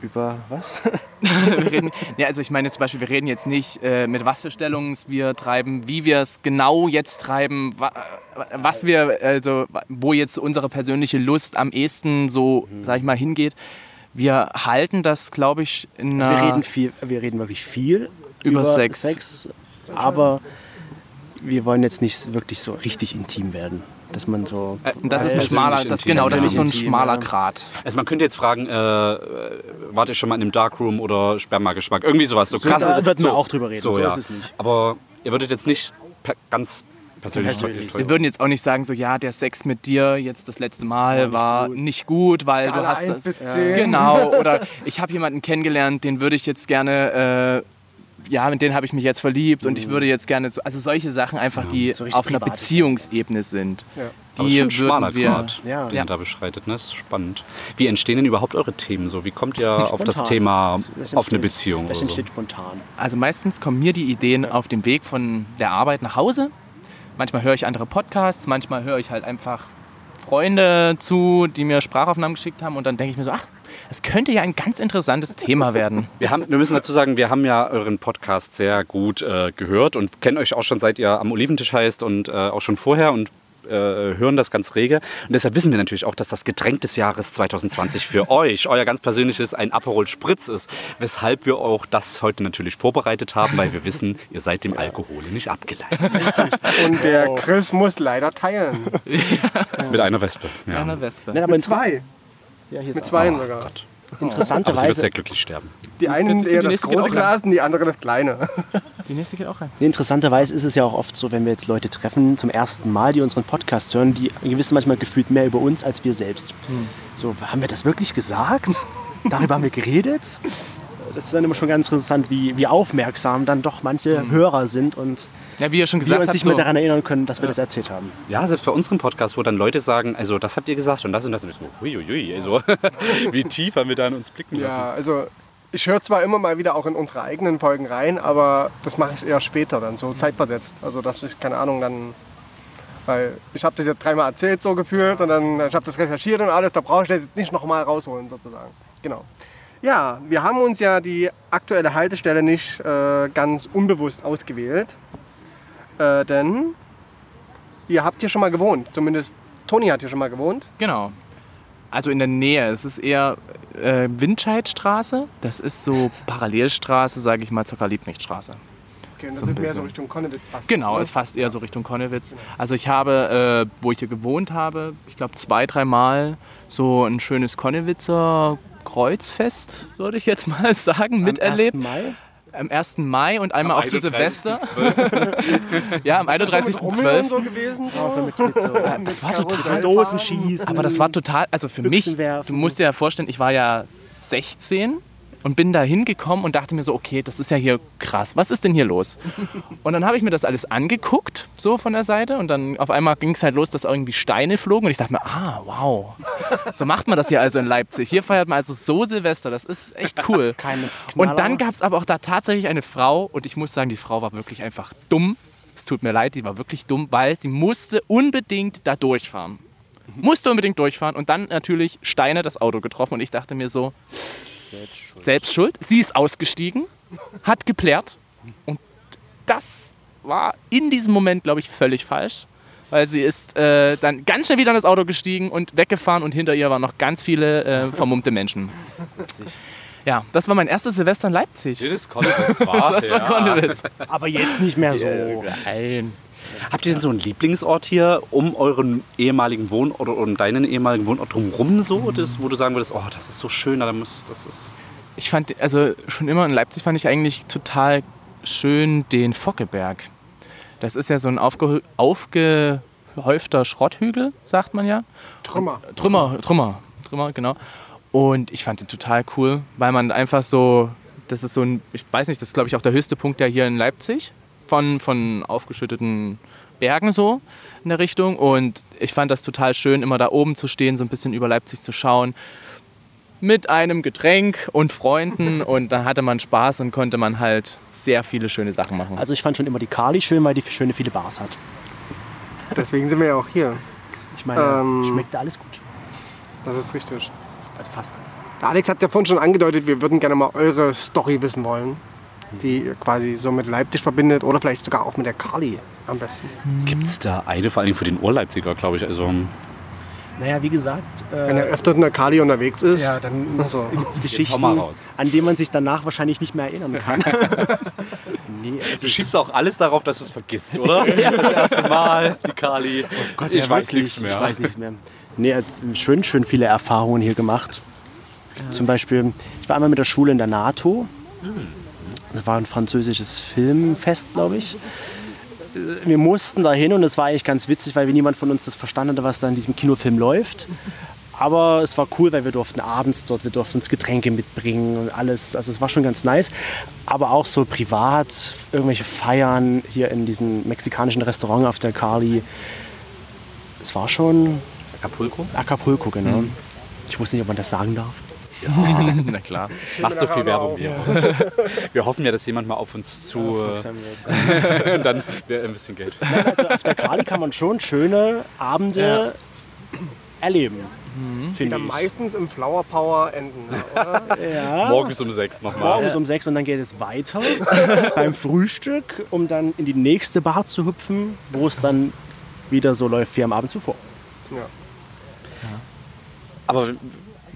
über was? <laughs> <laughs> wir reden, ja, also ich meine zum Beispiel, wir reden jetzt nicht, äh, mit was für Stellungen wir treiben, wie wir es genau jetzt treiben, wa, was wir, also wo jetzt unsere persönliche Lust am ehesten so, sag ich mal, hingeht. Wir halten das, glaube ich, in Also wir einer, reden viel, wir reden wirklich viel Über Sex. aber wir wollen jetzt nicht wirklich so richtig intim werden, dass man so äh, das ist ein Persönlich schmaler, das, intim. genau, das ist so ein schmaler. Grat. Also man könnte jetzt fragen, äh, äh, wart ihr schon mal in einem Darkroom oder Spermageschmack? Irgendwie sowas. So, So, krass. da wird man auch drüber reden, so ja. ist es nicht. Aber ihr würdet jetzt nicht per ganz persönlich... Persönlich. Wir würden jetzt auch nicht sagen, so ja, der Sex mit dir jetzt das letzte Mal war nicht gut, weil du Skala hast 1 das. 10. Genau, <laughs> oder ich habe jemanden kennengelernt, den würde ich jetzt gerne, äh, ja, mit dem habe ich mich jetzt verliebt und ich würde jetzt gerne, so, also solche Sachen einfach, die so auf einer Beziehungsebene sind. Ja. Aber Die schon ein schmaler wir, Grad, Ja. den Ja. ihr da beschreitet. Ne? Das ist spannend. Wie entstehen denn überhaupt eure Themen so? Wie kommt ihr <laughs> auf das Spontan. Thema Das- das auf eine entsteht- Beziehung Das oder so? entsteht spontan. Also meistens kommen mir die Ideen auf dem Weg von der Arbeit nach Hause. Manchmal höre ich andere Podcasts, manchmal höre ich halt einfach Freunde zu, die mir Sprachaufnahmen geschickt haben und dann denke ich mir so, ach, es könnte ja ein ganz interessantes Thema werden. <laughs> Wir, haben, wir müssen dazu sagen, wir haben ja euren Podcast sehr gut äh, gehört und kennen euch auch schon seit ihr am Oliventisch heißt und äh, auch schon vorher und äh, hören das ganz rege. Und deshalb wissen wir natürlich auch, dass das Getränk des Jahres 2020 für <laughs> euch, euer ganz persönliches, ein Aperol Spritz ist. Weshalb wir auch das heute natürlich vorbereitet haben, weil wir wissen, <laughs> ihr seid dem Alkohol nicht abgeleitet. <laughs> Und der Chris muss leider teilen. Mit einer Wespe. Ja. Eine Wespe. Nein, aber Mit zwei. Ja, hier Mit zwei Oh sogar. Gott. Aber sie wird interessanterweise, sehr glücklich sterben. Die einen eher die das große Glas und die andere das kleine. <laughs> Die nächste geht auch rein. Interessanterweise ist es ja auch oft so, wenn wir jetzt Leute treffen zum ersten Mal, die unseren Podcast hören, die wissen manchmal gefühlt mehr über uns als wir selbst. So, haben wir das wirklich gesagt? Darüber haben wir geredet? Das ist dann immer schon ganz interessant, wie, wie aufmerksam dann doch manche Hörer sind und Ja, wie ihr schon wir gesagt uns habt, nicht so, mehr daran erinnern können, dass wir das erzählt haben. Ja, selbst bei unserem Podcast, wo dann Leute sagen, also das habt ihr gesagt und das und das. Und ich so, huiuiui, also <laughs> wie tief haben wir da in uns blicken lassen. Ja, also ich höre zwar immer mal wieder auch in unsere eigenen Folgen rein, aber das mache ich eher später dann, so zeitversetzt. Also dass ich, keine Ahnung, dann... Weil ich habe das jetzt dreimal erzählt so gefühlt und dann ich habe das recherchiert und alles, da brauche ich das jetzt nicht nochmal rausholen sozusagen. Genau. Ja, wir haben uns ja die aktuelle Haltestelle nicht äh, ganz unbewusst ausgewählt. Äh, denn ihr habt hier schon mal gewohnt. Zumindest Toni hat hier schon mal gewohnt. Genau. Also in der Nähe. Es ist eher äh, Windscheidstraße. Das ist so Parallelstraße, sage ich mal, zur Karl-Liebknecht-Straße. Okay, und das So ist mehr so. Richtung Konnewitz fast. Genau, ne? ist fast eher so Richtung Konnewitz. Also ich habe, äh, wo ich hier gewohnt habe, ich glaube zwei, dreimal so ein schönes Konnewitzer Kreuzfest, würde ich jetzt mal <laughs> sagen, miterlebt. Am 1. Mai? Am 1. Mai und einmal auch zu Silvester. 31.12. <laughs> Ja, am Ist das so mit Rummel und 31.12. so gewesen? So? Also mit, mit so Das war total Dosen fahren? schießen. Aber das war total, also für mich, du musst dir ja vorstellen, ich war ja 16 und bin da hingekommen und dachte mir so, okay, das ist ja hier krass, was ist denn hier los? <laughs> Und dann habe ich mir das alles angeguckt, so von der Seite und dann auf einmal ging es halt los, dass irgendwie Steine flogen und ich dachte mir, ah, wow, <laughs> so macht man das hier also in Leipzig. Hier feiert man also so Silvester, das ist echt cool. <laughs> Keine Und dann gab es aber auch da tatsächlich eine Frau und ich muss sagen, die Frau war wirklich einfach dumm. Es tut mir leid, die war wirklich dumm, weil sie musste unbedingt da durchfahren. Musste unbedingt durchfahren und dann natürlich Steine das Auto getroffen und ich dachte mir so, selbst schuld. Sie ist ausgestiegen, hat geplärt und das war in diesem Moment, glaube ich, völlig falsch. Weil sie ist äh, dann ganz schnell wieder in das Auto gestiegen und weggefahren und hinter ihr waren noch ganz viele äh, vermummte Menschen. Ja, das war mein erstes Silvester in Leipzig. Das Konnewitz war. <laughs> Das war ja. Konnewitz. Aber jetzt nicht mehr so. Nein. Habt ihr denn so einen Lieblingsort hier um euren ehemaligen Wohnort oder um deinen ehemaligen Wohnort drumherum so, das, wo du sagen würdest, oh, das ist so schön, da muss, das ist. Ich fand, also schon immer in Leipzig fand ich eigentlich total schön den Fockeberg. Das ist ja so ein aufge, aufgehäufter Schrotthügel, sagt man ja. Trümmer. Trümmer, Trümmer, Trümmer, genau. Und ich fand den total cool, weil man einfach so, das ist so ein, ich weiß nicht, das ist glaube ich auch der höchste Punkt ja hier in Leipzig von, von aufgeschütteten Bergen so in der Richtung. Und ich fand das total schön, immer da oben zu stehen, so ein bisschen über Leipzig zu schauen. mit einem Getränk und Freunden <laughs> und dann hatte man Spaß und konnte man halt sehr viele schöne Sachen machen. Also ich fand schon immer die Kali schön, weil die schöne viele Bars hat. Deswegen sind wir ja auch hier. Ich meine, Ähm. schmeckt alles gut. Das ist richtig. Also fast alles. Der Alex hat ja vorhin schon angedeutet, wir würden gerne mal eure Story wissen wollen, die quasi so mit Leipzig verbindet oder vielleicht sogar auch mit der Kali am besten. Gibt es da eine, vor allem für den Urleipziger, glaube ich. Also, Naja, wie gesagt, Wenn er äh, öfters in der Kali unterwegs ist. ja, dann Ach so. gibt es Geschichten, an die man sich danach wahrscheinlich nicht mehr erinnern kann. <laughs> nee, also du schiebst auch alles darauf, dass du es vergisst, oder? <laughs> Das erste Mal, die Kali. Gott, ich ja, weiß wirklich, nichts mehr. Ich weiß nicht mehr. Nee, er hat schön, schön viele Erfahrungen hier gemacht. Zum Beispiel, ich war einmal mit der Schule in der NATO. Das war ein französisches Filmfest, glaube ich. Wir mussten da hin und es war eigentlich ganz witzig, weil niemand von uns das verstanden hatte, was da in diesem Kinofilm läuft. Aber es war cool, weil wir durften abends dort, wir durften uns Getränke mitbringen und alles. Also es war schon ganz nice. Aber auch so privat, irgendwelche Feiern hier in diesem mexikanischen Restaurant auf der Kali. Es war schon Acapulco? Acapulco, genau. Ich wusste nicht, ob man das sagen darf. <laughs> Na klar. Macht so viel Werbung wie ihr wollt. Wir hoffen ja, dass jemand mal auf uns zu. Äh, <laughs> und dann wäre ein bisschen Geld. Also auf der Kali kann man schon schöne Abende erleben. die Finde dann meistens im Flower Power enden. Oder? <laughs> Ja. Morgens um sechs nochmal. Morgens um sechs und dann geht es weiter beim Frühstück, um dann in die nächste Bar zu hüpfen, wo es dann wieder so läuft wie am Abend zuvor. ja. Aber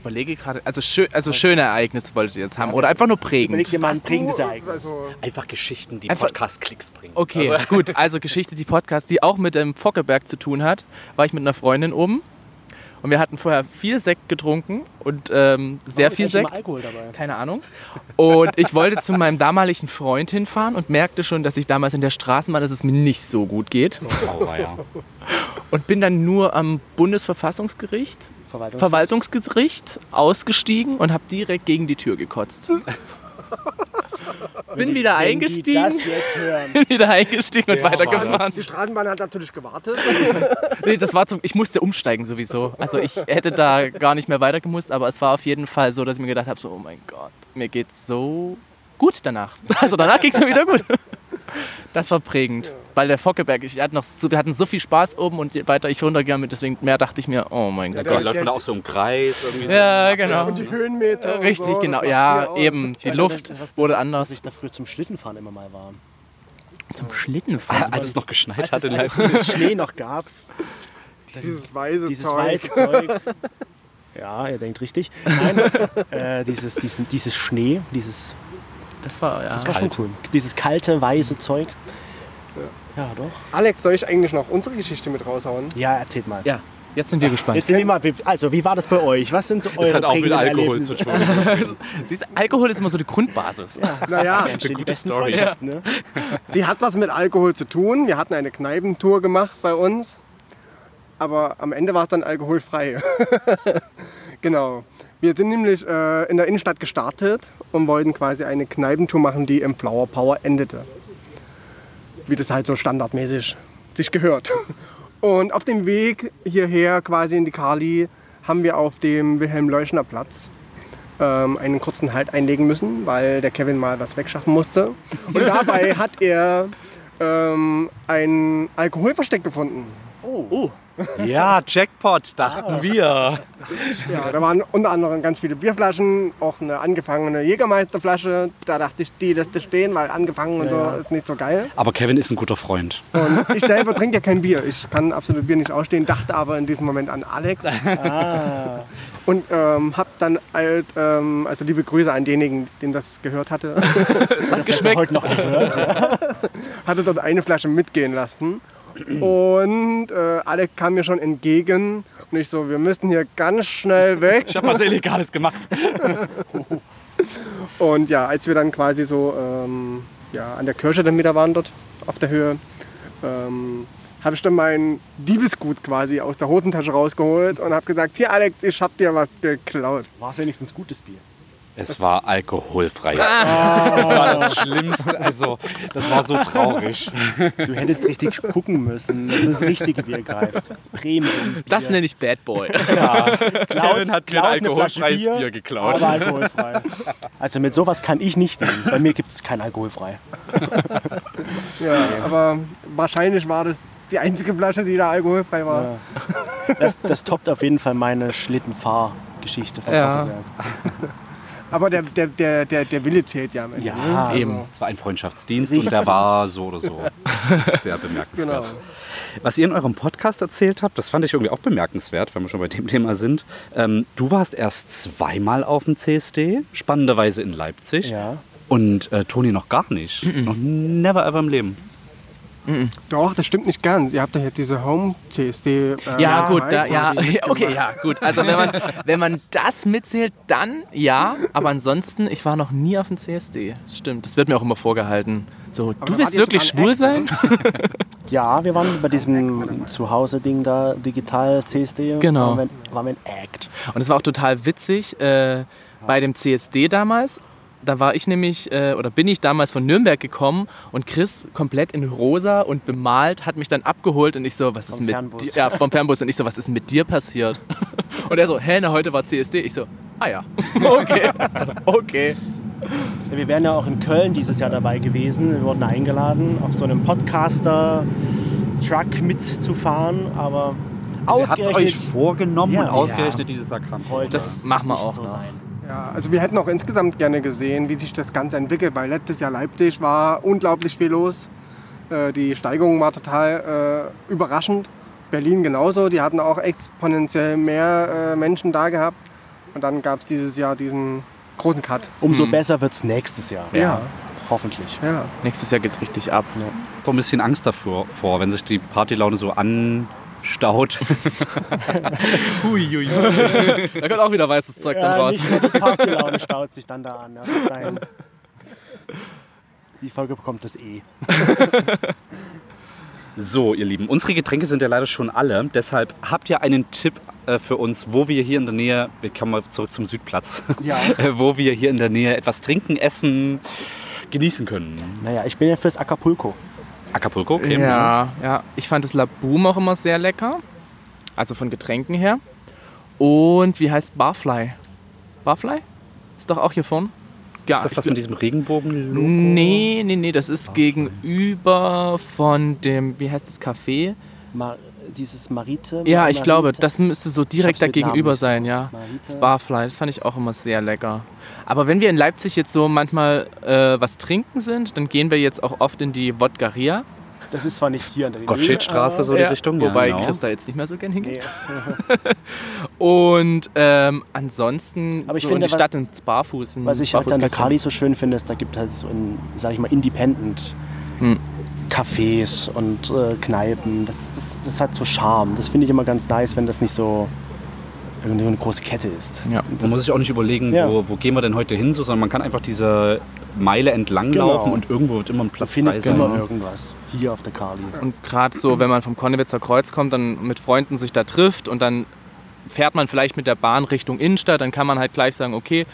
Überlege gerade, also, schön, also schöne Ereignisse wolltet ihr jetzt haben oder einfach nur Überleg prägend? dir mal ein prägendes Ereignis. Also, einfach Geschichten, die Einfach- Podcast-Klicks bringen. Okay, Also, <laughs> gut. Also Geschichte, die Podcast, die auch mit dem Fockeberg zu tun hat, war ich mit einer Freundin oben. Und wir hatten vorher viel Sekt getrunken und ähm, sehr viel Sekt. Alkohol dabei. Keine Ahnung. Und ich wollte zu meinem damaligen Freund hinfahren und merkte schon, dass ich damals in der Straßenbahn, dass es mir nicht so gut geht. oh, ja. Und bin dann nur am Bundesverfassungsgericht, Verwaltung. Verwaltungsgericht ausgestiegen und habe direkt gegen die Tür gekotzt. <laughs> bin wieder eingestiegen, Die das jetzt hören. <laughs> bin wieder eingestiegen und war weitergefahren. die Straßenbahn hat natürlich gewartet. <laughs> Nee, das war zum, ich musste umsteigen sowieso. Also ich hätte da gar nicht mehr weiter gemusst, aber es war auf jeden Fall so, dass ich mir gedacht habe, so, oh mein Gott, mir geht's so gut danach. Also danach ging es mir wieder gut. Das war prägend, weil der Fockeberg, ich hatte noch so, wir hatten so viel Spaß oben und je weiter ich runtergegangen bin, deswegen mehr dachte ich mir, oh mein Gott, Gott. läuft man da auch so im Kreis irgendwie Ja, so. genau. Und die Höhenmeter. und Richtig, so, genau. Ja, eben. Die Luft wurde Dass anders. ich da früher zum Schlittenfahren immer mal war. Zum Schlittenfahren. Als es noch geschneit hat in Als es Schnee noch gab, Dieses weiße dieses Zeug. weiße Zeug. Ja, ihr denkt richtig. Nein, äh, dieses, diesen, dieses Schnee, dieses, Das war, ja. das war schon cool. Dieses kalte, weiße Zeug. Ja, doch. Alex, soll ich eigentlich noch unsere Geschichte mit raushauen? Ja, erzählt mal. Ja, jetzt sind wir gespannt. Jetzt sind wir mal, also, wie war das bei euch? Was sind so eure Das hat auch mit Alkohol Erlebnisse? zu tun. <laughs> Siehst du, Alkohol ist immer so die Grundbasis. Naja, Entstehen die gute Story. Freundschaften, Ne? sie hat was mit Alkohol zu tun. Wir hatten eine Kneipentour gemacht bei uns. Aber am Ende war es dann alkoholfrei. <laughs> genau. Wir sind nämlich äh, in der Innenstadt gestartet und wollten quasi eine Kneipentour machen, die im Flower Power endete. Wie das halt so standardmäßig sich gehört. <laughs> Und auf dem Weg hierher quasi in die Kali haben wir auf dem Wilhelm-Leuschner Platz ähm, einen kurzen Halt einlegen müssen, weil der Kevin mal was wegschaffen musste. Und <laughs> dabei hat er ähm, ein Alkoholversteck gefunden. Oh, Ja, Jackpot, dachten wir. Ja, da waren unter anderem ganz viele Bierflaschen, auch eine angefangene Jägermeisterflasche. Da dachte ich, die lässt es stehen, weil angefangen und so ist nicht so geil. Aber Kevin ist ein guter Freund. Und ich selber trinke ja kein Bier. Ich kann absolut Bier nicht ausstehen, dachte aber in diesem Moment an Alex. Und ähm, hab dann halt, ähm, also liebe Grüße an denjenigen, dem das gehört hatte, <laughs> es hat <laughs> geschmeckt. Heute noch gehört. hatte dort eine Flasche mitgehen lassen. Und äh, Alex kam mir schon entgegen und ich so, wir müssen hier ganz schnell weg. Ich habe was Illegales gemacht. <laughs> Und ja, als wir dann quasi so ähm, ja, an der Kirche dann wieder waren dort auf der Höhe, ähm, habe ich dann mein Diebesgut quasi aus der Hosentasche rausgeholt und habe gesagt, hier Alex, ich hab dir was geklaut. War es wenigstens gutes Bier? Es war alkoholfrei. Das war das Schlimmste. Also, das war so traurig. Du hättest richtig gucken müssen, dass du das richtige Bier greifst. Premium. Das nenne ich Bad Boy. Kevin hat mir ein alkoholfreies Bier geklaut. Aber alkoholfrei. Also mit sowas kann ich nicht dienen. Bei mir gibt es kein alkoholfrei. Ja, aber wahrscheinlich war das die einzige Flasche, die da alkoholfrei war. Ja. Das, das toppt auf jeden Fall meine Schlittenfahrgeschichte von Ja. Vaterberg. Aber der, der, der, der, der Wille zählt ja am Ende. Ja, ne? Also, eben. Es war ein Freundschaftsdienst und der war so oder so <laughs> sehr bemerkenswert. Genau. Was ihr in eurem Podcast erzählt habt, das fand ich irgendwie auch bemerkenswert, wenn wir schon bei dem Thema sind. Ähm, du warst erst zweimal auf dem CSD, spannenderweise in Leipzig. Ja. Und äh, Toni noch gar nicht. Noch never ever im Leben. Doch, das stimmt nicht ganz. Ihr habt doch jetzt diese Home-CSD. Äh, Ja, gut, da, ja, <laughs> okay, ja, gut. Also wenn man, wenn man das mitzählt, dann ja. Aber ansonsten, ich war noch nie auf dem CSD. Das stimmt. Das wird mir auch immer vorgehalten. So, da du willst wirklich schwul ein sein? <laughs> Ja, wir waren bei diesem Zuhause-Ding da, digital CSD. Genau. Waren wir, waren wir in Act. Und es war auch total witzig äh, bei dem CSD damals. Da war ich nämlich, äh, oder bin ich damals von Nürnberg gekommen und Chris komplett in rosa und bemalt hat mich dann abgeholt und ich so, was ist Vom mit Fernbus. dir? Ja, vom Fernbus und ich so, was ist mit dir passiert? <laughs> Und er so, hä, na, heute war CSD. Ich so, ah ja, <laughs> okay, okay. Ja, wir wären ja auch in Köln dieses Jahr dabei gewesen. Wir wurden eingeladen, auf so einem Podcaster-Truck mitzufahren, aber Also ihr habt es ausgerechnet euch vorgenommen Ja. und ausgerechnet dieses Jahr kam. Das es machen wir auch so noch. sein. Ja, also wir hätten auch insgesamt gerne gesehen, wie sich das Ganze entwickelt, weil letztes Jahr Leipzig war unglaublich viel los. Äh, Die Steigerung war total äh, überraschend. Berlin genauso, die hatten auch exponentiell mehr äh, Menschen da gehabt. Und dann gab es dieses Jahr diesen großen Cut. Umso besser wird es nächstes Jahr. Ja. Hoffentlich. Ja. Nächstes Jahr geht's richtig ab. Ich habe ein bisschen Angst davor, vor, wenn sich die Partylaune so anstaut. <laughs> Huiuiui. da kommt auch wieder weißes Zeug dann Ja, raus. nicht nur die Partylaune staut sich dann da an. Ja, bis dahin. Die Folge bekommt das E. <laughs> So, ihr Lieben, unsere Getränke sind ja leider schon alle. Deshalb habt ihr einen Tipp äh, für uns, wo wir hier in der Nähe, wir kommen mal zurück zum Südplatz, Ja. <laughs> wo wir hier in der Nähe etwas trinken, essen, genießen können. Naja, ich bin ja fürs Acapulco. Acapulco, okay. Ja, ja. Ich fand das Laboom auch immer sehr lecker. Also von Getränken her. Und wie heißt Barfly? Barfly? Ist doch auch hier vorne. Ja, Ist das das mit diesem Regenbogen-Logo? Nee, nee, nee, das ist gegenüber von dem, wie heißt das Café? Ma dieses Marite. Ja, ich Marite? glaube, das müsste so direkt hab's da mit Namen gegenüber nicht so. sein, ja. Marite. Das Barfly, das fand ich auch immer sehr lecker. Aber wenn wir in Leipzig jetzt so manchmal äh, was trinken sind, dann gehen wir jetzt auch oft in die Wodgaria. Das ist zwar nicht hier an der Gottschedstraße, so die Ja, Richtung. Wobei ja, genau. Chris da jetzt nicht mehr so gern hingeht. Nee. <laughs> Und ähm, ansonsten Aber ich so finde, in die Stadt ins Barfuß. in Was ich halt an der. Kali so schön finde, ist, da gibt halt so ein, sag ich mal, Independent Hm. Cafés und äh, Kneipen. Das, das, das hat so Charme. Das finde ich immer ganz nice, wenn das nicht so irgendwie eine große Kette ist. Ja. Man muss sich auch nicht überlegen, Ja. wo, wo gehen wir denn heute hin, so, sondern man kann einfach diese Meile entlang laufen Genau. und irgendwo wird immer ein Platz frei sein. immer irgendwas hier auf der Kali. Und gerade so, wenn man vom Konnewitzer Kreuz kommt, dann mit Freunden sich da trifft und dann fährt man vielleicht mit der Bahn Richtung Innenstadt, dann kann man halt gleich sagen, okay,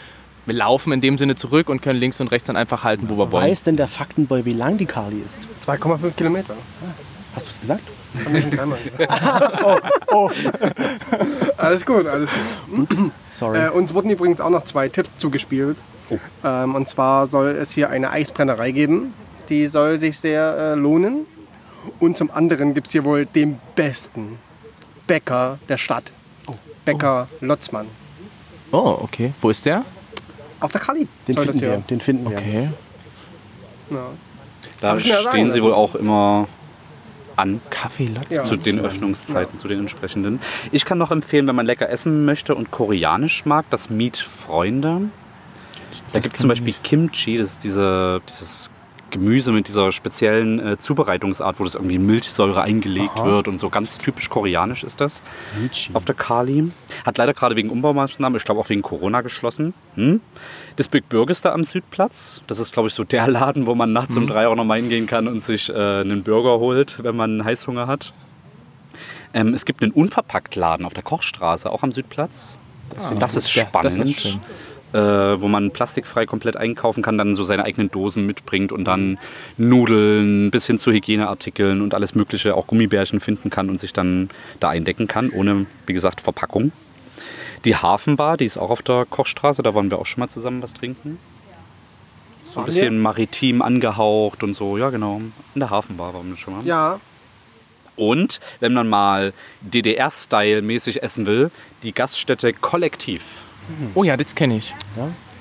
wir laufen in dem Sinne zurück und können links und rechts dann einfach halten, wo wir wollen. Weiß denn der Faktenboy, wie lang die Kali ist? 2,5 Kilometer. Hast du es gesagt? Haben wir schon dreimal gesagt. <laughs> Alles gut, alles gut. Sorry. Äh, uns wurden übrigens auch noch zwei Tipps zugespielt. Ähm, und zwar soll es hier eine Eisbrennerei geben. Die soll sich sehr äh, lohnen. Und zum anderen gibt es hier wohl den besten Bäcker der Stadt. Bäcker Lotzmann. Oh, okay. Wo ist der? Auf der Kali. den finden wir. Den finden wir. Okay. Ja. Da ja stehen sagen, sie wohl auch immer an Kaffee Lotz. Ja. zu den Öffnungszeiten, zu den entsprechenden. Ich kann noch empfehlen, wenn man lecker essen möchte und koreanisch mag, das Meat Freunde. Da gibt es zum Beispiel Kimchi, das ist diese, dieses Gemüse mit dieser speziellen äh, Zubereitungsart, wo das irgendwie in Milchsäure eingelegt Aha. wird und so ganz typisch koreanisch ist das. Michi. Auf der Kali. Hat leider gerade wegen Umbaumaßnahmen, ich glaube auch wegen Corona geschlossen. Hm? Das Big Burger ist da am Südplatz. Das ist, glaube ich, so der <laughs> Laden, wo man nachts um drei auch noch mal hingehen kann und sich äh, einen Burger holt, wenn man Heißhunger hat. Ähm, es gibt einen Unverpacktladen auf der Kochstraße, auch am Südplatz. Das, Ah, das ist ja, spannend. das ist. Äh, wo man plastikfrei komplett einkaufen kann, dann so seine eigenen Dosen mitbringt und dann Nudeln bis hin zu Hygieneartikeln und alles Mögliche, auch Gummibärchen finden kann und sich dann da eindecken kann, ohne, wie gesagt, Verpackung. Die Hafenbar, die ist auch auf der Kochstraße, da wollen wir auch schon mal zusammen was trinken. So ein Waren bisschen maritim angehaucht und so, ja genau. In der Hafenbar waren wir schon mal. Ja, Und wenn man mal DDR-Style-mäßig essen will, die Gaststätte Kollektiv. Oh ja, das kenne ich.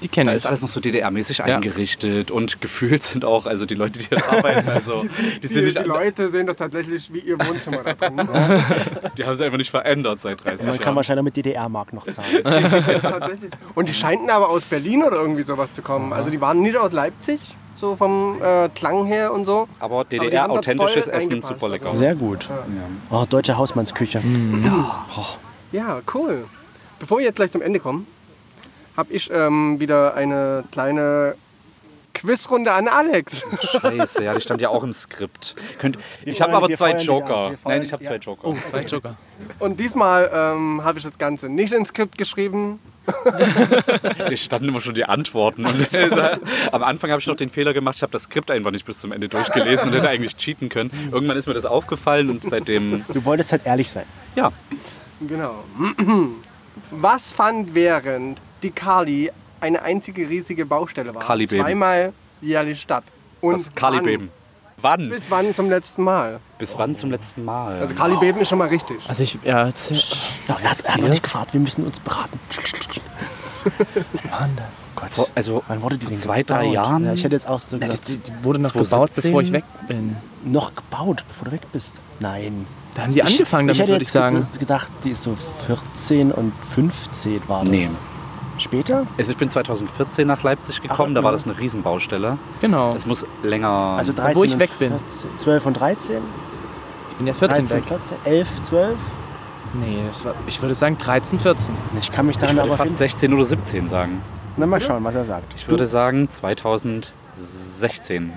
Die Da kenne ich. ist alles noch so DDR-mäßig eingerichtet und gefühlt sind auch, also die Leute, die hier arbeiten, also <laughs> die, die, sind nicht, die Leute sehen das tatsächlich wie ihr Wohnzimmer da drin. <laughs> die haben sich einfach nicht verändert seit 30 Man kann Jahren. wahrscheinlich mit DDR-Mark noch zahlen. <laughs> tatsächlich. Und die scheinten aber aus Berlin oder irgendwie sowas zu kommen. Also die waren nicht aus Leipzig, so vom äh, Klang her und so. Aber die DDR-authentisches voll Essen, super lecker. also- Sehr gut. Oh, deutsche Hausmannsküche. Ja, cool. Bevor wir jetzt gleich zum Ende kommen, habe ich ähm, wieder eine kleine Quizrunde an Alex. Scheiße, ja, die stand ja auch im Skript. Könnt, ich habe aber zwei. Joker. Nein, ich habe ja. zwei Joker. Oh, zwei Joker. Und diesmal ähm, habe ich das Ganze nicht ins Skript geschrieben. <laughs> Da standen immer schon die Antworten. Und <laughs> am Anfang habe ich noch den Fehler gemacht, ich habe das Skript einfach nicht bis zum Ende durchgelesen und hätte eigentlich cheaten können. Irgendwann ist mir das aufgefallen und seitdem, Du wolltest halt ehrlich sein. ja, Genau. <clears throat> Was fand während die Kali eine einzige riesige Baustelle war? Kali-Beben. Zweimal jährlich statt. Und das Kali-Beben. Wann? Bis wann zum letzten Mal? Bis wann zum letzten Mal? Also Kali-Beben ist schon mal richtig. Also ich, ja, er hat, er hat noch nicht gefragt, wir müssen uns beraten. wann das? Gott. Vor- also Wann wurde die vor zwei, drei gebaut? Jahren? Ja, ich hätte jetzt auch so gesagt, Die, die wurde noch 2017? gebaut, bevor ich weg bin. noch gebaut, bevor du weg bist. Nein. Da haben die angefangen ich damit, hätte würde ich sagen. ge- gedacht, die ist so 14 und 15 war das. Nee. Später? Also ich bin 2014 nach Leipzig gekommen, da war das eine Riesenbaustelle. Genau. Es muss länger. Also 13 Wo ich weg bin. 14, 12 und 13? Ich bin ja 14 13, weg. 14, 11, 12? Nee, das war, ich würde sagen 13, 14. Ich kann mich ich daran würde aber fast finden. 16 oder 17 sagen. Na, mal schauen, was er sagt. Ich würde sagen 2016.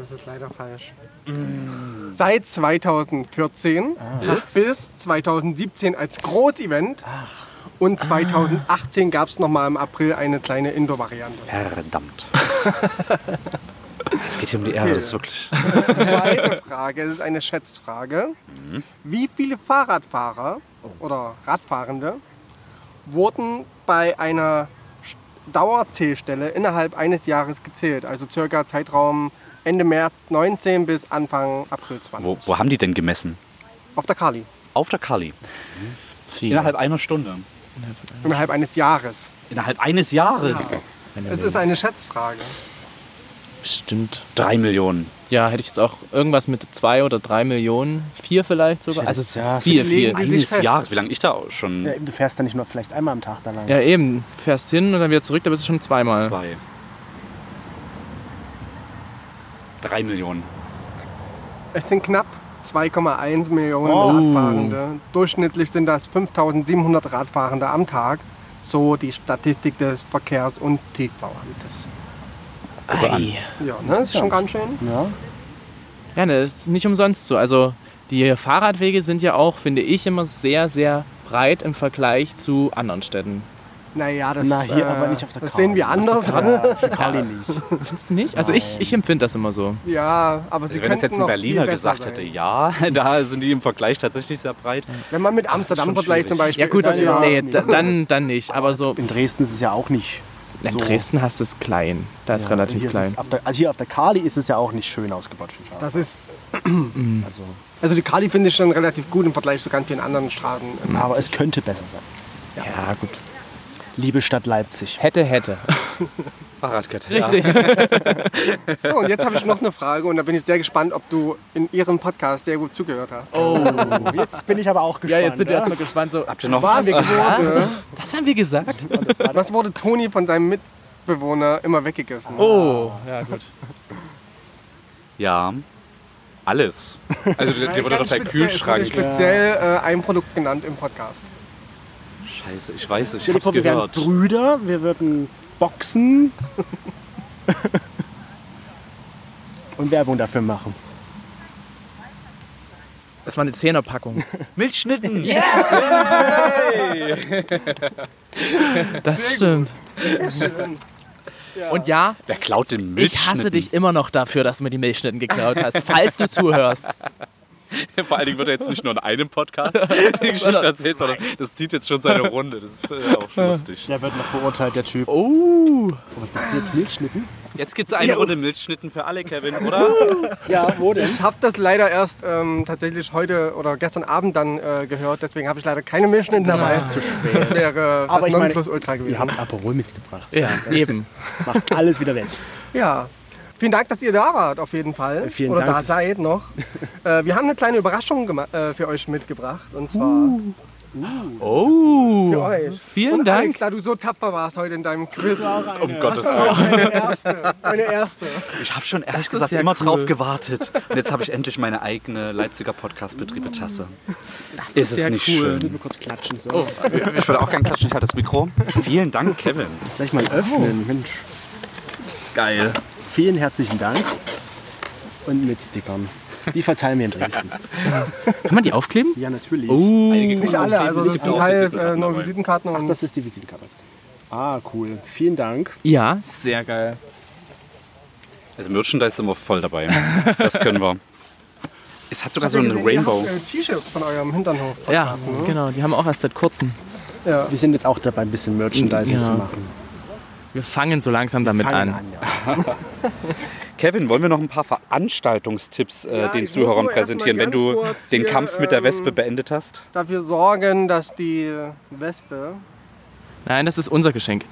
Ah, das ist leider falsch. Seit 2014 Bis? bis 2017 als Großevent. Und 2018 gab es nochmal im April eine kleine Indoor-Variante. Verdammt. <laughs> Es geht hier um die Erde, das ist wirklich. Zweite Frage, das ist eine Schätzfrage. Wie viele Fahrradfahrer oder Radfahrende wurden bei einer Dauerzählstelle innerhalb eines Jahres gezählt? Also circa Zeitraum Ende März 19 bis Anfang April 20. Wo, wo haben die denn gemessen? Auf der Kali. Auf der Kali. Viel. Innerhalb einer Stunde. Innerhalb eines Jahres. Innerhalb eines Jahres. Es ist eine Schätzfrage. Stimmt. Drei Millionen. Ja, hätte ich jetzt auch irgendwas mit zwei oder drei Millionen. Vier vielleicht sogar. Also es ist ja, viel, legen viel. Eines. Jahres. Wie lange ich da auch schon? Ja, du fährst dann nicht nur vielleicht einmal am Tag da lang. Ja, eben. Fährst hin und dann wieder zurück, da bist du schon zweimal. Zwei. Drei Millionen. Es sind knapp 2,1 Millionen Oh. Radfahrende. Durchschnittlich sind das 5700 Radfahrende am Tag. So die Statistik des Verkehrs- und Tiefbauamtes. Ei. Ja, ne? Das ist schon ganz schön. Ja. Ja, ne, das ist nicht umsonst so. Also die Fahrradwege sind ja auch, finde ich, immer sehr, sehr breit im Vergleich zu anderen Städten. Naja, das, Na, hier äh, aber nicht auf der das sehen wir anders. Ja, <laughs> auf der Kali nicht. Findest du nicht? Also ich, ich empfinde das immer so. ja, aber sie Also wenn es jetzt ein Berliner gesagt hätte, ja, <laughs> da sind die im Vergleich tatsächlich sehr breit. Wenn man mit Amsterdam vergleicht zum. Beispiel. Ja gut, ist das ja, nee, da, dann, dann nicht. Aber so In Dresden ist es ja auch nicht. in so. Dresden hast du es klein. Da ist Ja, relativ hier ist klein. Es auf der, also hier auf der Kali ist es ja auch nicht schön ausgebaut für. Das ist, <clears throat> Also, also die Kali finde ich schon relativ gut im Vergleich zu ganz vielen anderen Straßen. aber es könnte besser sein. Ja, gut. Liebe Stadt Leipzig. Hätte, hätte. <laughs> Fahrradkette. Richtig. <laughs> So, und jetzt habe ich noch eine Frage und da bin ich sehr gespannt, ob du in Ihrem Podcast sehr gut zugehört hast. Oh, <laughs> jetzt bin ich aber auch Ja, gespannt. jetzt sind wir erstmal gespannt. So, Habt ihr noch Was wurde, das haben wir gesagt. was wurde Toni von seinem Mitbewohner immer weggegessen? Oh, ja gut. Ja. Alles. Also der, der wurde doch der speziell- Kühlschrank. Wurde speziell äh, ein Produkt genannt im Podcast. Scheiße, ich weiß es, ich hab's vor, wir wären gehört. Brüder, wir würden boxen und Werbung dafür machen. Das war eine Zehnerpackung. <laughs> Milchschnitten! <laughs> Das stimmt. Und ja, Wer klaut den ich Milchschnitten? hasse dich immer noch dafür, dass du mir die Milchschnitten geklaut hast. Falls du zuhörst. <laughs> Vor allen Dingen wird er jetzt nicht nur in einem Podcast <laughs> die Geschichte erzählt, sondern das zieht jetzt schon seine Runde. Das ist äh, auch lustig. Der wird noch verurteilt, der Typ. Oh. Was macht ihr jetzt Milchschnitten? Jetzt gibt es eine Runde Milchschnitten für alle, Kevin, oder? Ja, wo denn? Ich habe das leider erst ähm, tatsächlich heute oder gestern Abend dann äh, gehört, deswegen habe ich leider keine Milchschnitten dabei. Zu spät. Das wäre Aber das ich meine, gewesen. Ihr habt Aperol mitgebracht. Ja, eben. Macht alles wieder weg. Ja. Vielen Dank, dass ihr da wart, auf jeden Fall. Äh, vielen Oder Dank. da seid noch. <laughs> äh, wir haben eine kleine Überraschung äh, für euch mitgebracht. Und zwar Oh. für euch. Vielen und Dank. Alex, da du so tapfer warst heute in deinem Quiz. Um Gottes Willen. meine erste. Meine erste. Ich habe schon ehrlich ist gesagt immer cool. drauf gewartet. Und jetzt habe ich endlich meine eigene Leipziger Podcast-Betriebe-Tasse. Ist, es ja nicht cool. schön? Nur kurz klatschen. So. Oh. Ich würde auch gerne klatschen, ich halte das Mikro. Vielen Dank, Kevin. Gleich mal öffnen. Mensch. Geil. Vielen herzlichen Dank. Und mit Stickern. Die verteilen wir in Dresden. <laughs> Kann man die aufkleben? Ja, natürlich. Oh. Nicht alle, also Es das gibt sind teils Visitenkarten äh, nur. Visitenkarten und Das ist die Visitenkarte. Ah, cool. Vielen Dank. Ja, sehr geil. Also Merchandise sind wir voll dabei. Das können wir. <laughs> Es hat sogar so Habt eine ihr gesehen, ihr Rainbow. äh, T-Shirts von eurem Hinternhof. Ja, genau. Die haben wir auch erst seit kurzem. Ja. Wir sind jetzt auch dabei, ein bisschen Merchandising Ja. zu machen. Wir fangen so langsam damit Fangen an. ja. <laughs> Kevin, wollen wir noch ein paar Veranstaltungstipps äh, Ja, den Zuhörern präsentieren, wenn du den hier, Kampf mit der ähm, Wespe beendet hast? Dafür sorgen, dass die Wespe. Nein, das ist unser Geschenk.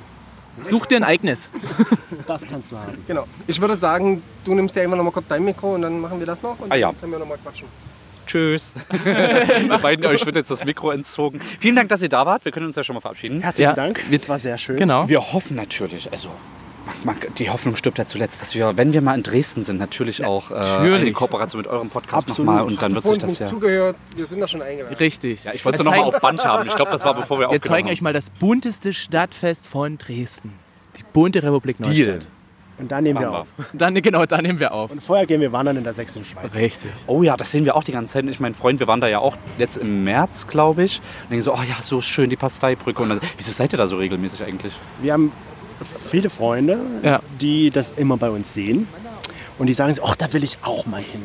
Such dir ein eigenes. <laughs> Das kannst du haben. Genau. Ich würde sagen, du nimmst ja immer noch mal kurz dein Mikro und dann machen wir das noch. Und Ah, ja. dann können wir noch mal quatschen. Tschüss. Beiden euch wird jetzt das Mikro entzogen. Vielen Dank, dass ihr da wart. Wir können uns ja schon mal verabschieden. Herzlichen Ja, Dank. wir- Das war sehr schön. Genau. Wir hoffen natürlich, also die Hoffnung stirbt ja zuletzt, dass wir, wenn wir mal in Dresden sind, natürlich auch äh, Natürlich. in Kooperation mit eurem Podcast nochmal und dann wird sich das ja... zugehört, wir sind da schon eingeladen. Richtig. Ja, ich wollte es Wir nochmal auf Band haben. Ich glaube, das war bevor wir Wir aufgenommen zeigen euch mal das bunteste Stadtfest von Dresden. Die bunte Republik Neustadt. Deal. Und dann nehmen wir auf. Dann, genau, da nehmen wir auf. Und vorher gehen wir wandern in der sächsischen Schweiz. Richtig. Oh ja, das sehen wir auch die ganze Zeit. Ich mein Freund, wir waren da ja auch jetzt im März, glaube ich. Und denken so, oh ja, so schön die Pasteibrücke. Und dann, wieso seid ihr da so regelmäßig eigentlich? Wir haben viele Freunde, Ja. die das immer bei uns sehen. Und die sagen so, ach, da will ich auch mal hin.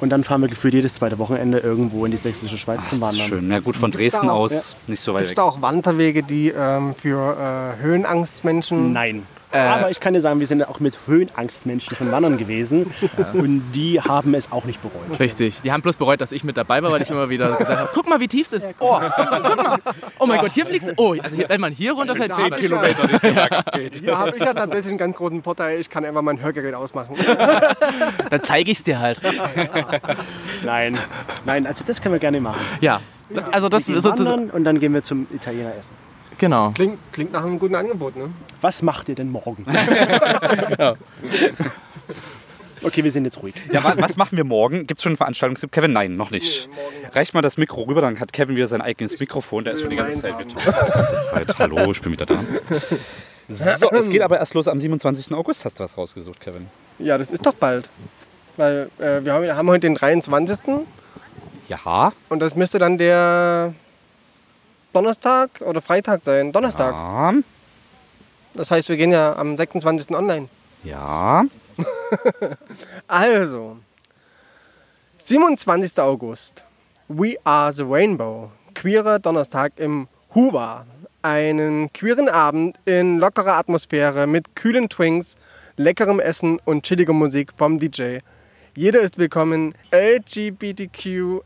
Und dann fahren wir gefühlt jedes zweite Wochenende irgendwo in die sächsische Schweiz Ach, zum ist das Wandern. schön. Ja gut, von Dresden auch, aus nicht so weit Gibt es da auch Wanderwege, die ähm, für äh, Höhenangstmenschen. Nein. Aber ich kann dir sagen, wir sind auch mit Höhenangstmenschen schon wandern gewesen. Und die haben es auch nicht bereut. Richtig. Die haben bloß bereut, dass ich mit dabei war, weil ich immer wieder gesagt habe, guck mal, wie tief es ist. Oh, guck mal. Oh mein Gott, hier fliegst du. Oh, also hier, wenn man hier runterfällt, Zehn sieht man- Kilometer. die sind <laughs> abgeht. Da habe ich ja tatsächlich einen ganz großen Vorteil, ich kann einfach mein Hörgerät ausmachen. <laughs> dann zeige ich es dir halt. Nein, nein, also das können wir gerne machen. Ja. Das, also das Wir gehen sozusagen. und dann gehen wir zum Italiener essen. Genau. Klingt, klingt nach einem guten Angebot, ne? Was macht ihr denn morgen? <laughs> <laughs> Okay, wir sind jetzt ruhig. Ja, wa- was machen wir morgen? Gibt es schon einen Veranstaltungstipp? Kevin, nein, noch nicht. Reicht mal das Mikro rüber, dann hat Kevin wieder sein eigenes Mikrofon. Der ist schon die ganze Zeit, mit, die ganze Zeit. Hallo, ich bin wieder da. So, es geht aber erst los am 27. August, hast du was rausgesucht, Kevin. Ja, das ist doch bald. Weil äh, wir haben, haben heute den 23. Ja. und das müsste dann der Donnerstag oder Freitag sein. Donnerstag. Ja. Das heißt, wir gehen ja am 26. online. Ja. <laughs> Also, 27. August. We are the Rainbow. Queerer Donnerstag im Huba. Einen queeren Abend in lockerer Atmosphäre mit kühlen Twinks, leckerem Essen und chilliger Musik vom DJ. Jeder ist willkommen. LGBTQIA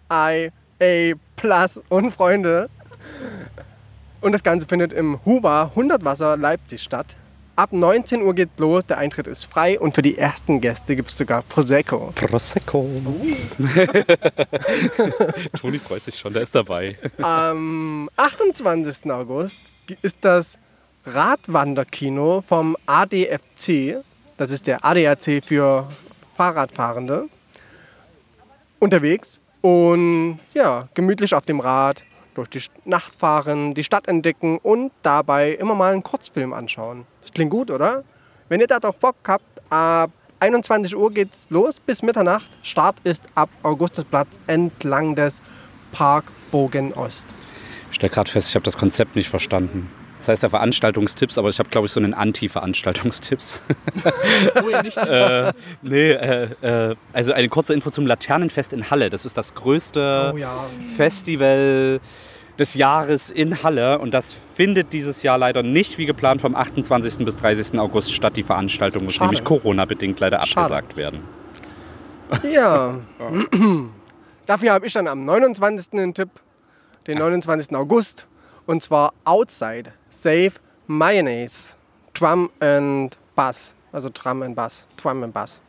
und Freunde. Und das Ganze findet im Huba 100 Wasser Leipzig statt. Ab 19 Uhr geht los, der Eintritt ist frei und für die ersten Gäste gibt es sogar Prosecco. Prosecco. <laughs> Toni freut sich schon, der ist dabei. Am 28. August ist das Radwanderkino vom ADFC, das ist der ADAC für Fahrradfahrende, unterwegs und ja, gemütlich auf dem Rad durch die Nacht fahren, die Stadt entdecken und dabei immer mal einen Kurzfilm anschauen. Das klingt gut, oder? Wenn ihr darauf Bock habt, ab 21 Uhr geht's los bis Mitternacht. Start ist ab Augustusplatz entlang des Parkbogen Ost. Ich stelle gerade fest, ich habe das Konzept nicht verstanden. Das heißt ja Veranstaltungstipps, aber ich habe, glaube ich, so einen Anti-Veranstaltungstipps. <laughs> Oh ja, nicht. äh, nee, äh, äh, also eine kurze Info zum Laternenfest in Halle. Das ist das größte Oh ja. Festival des Jahres in Halle und das findet dieses Jahr leider nicht wie geplant vom 28. bis 30. August statt. Die Veranstaltung muss nämlich Corona-bedingt leider Schade. abgesagt werden. Ja. <laughs> <clears throat> Dafür habe ich dann am 29. einen Tipp, den 29. August. Und zwar Outside Save Mayonnaise Drum and Bass. Also Drum and Bass. Drum and Bass.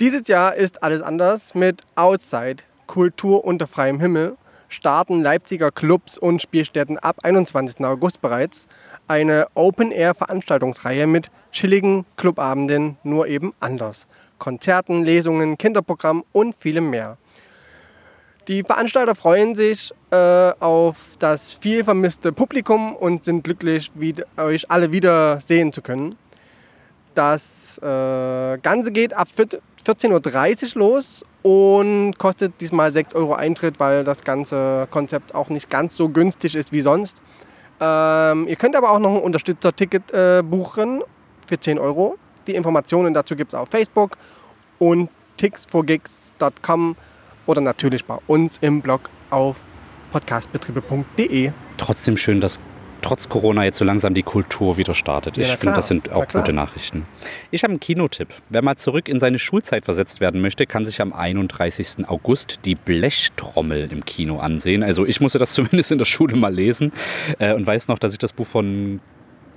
Dieses Jahr ist alles anders mit Outside Kultur unter freiem Himmel. Starten Leipziger Clubs und Spielstätten ab 21. August bereits eine Open-Air-Veranstaltungsreihe mit chilligen Clubabenden, nur eben anders. Konzerten, Lesungen, Kinderprogramm und vielem mehr. Die Veranstalter freuen sich äh, auf das viel vermisste Publikum und sind glücklich, euch alle wieder sehen zu können. Das äh, Ganze geht ab 14.30 Uhr los und kostet diesmal 6 Euro Eintritt, weil das ganze Konzept auch nicht ganz so günstig ist wie sonst. Ähm, ihr könnt aber auch noch ein Unterstützerticket äh, buchen für 10 Euro. Die Informationen dazu gibt es auf Facebook und ticksforgigs.com oder natürlich bei uns im Blog auf podcastbetriebe.de. Trotzdem schön, dass trotz Corona jetzt so langsam die Kultur wieder startet. Ja, ich finde, das sind auch gute Nachrichten. Ich habe einen Kinotipp. Wer mal zurück in seine Schulzeit versetzt werden möchte, kann sich am 31. August die Blechtrommel im Kino ansehen. Also ich musste das <laughs> zumindest in der Schule mal lesen äh, und weiß noch, dass ich das Buch von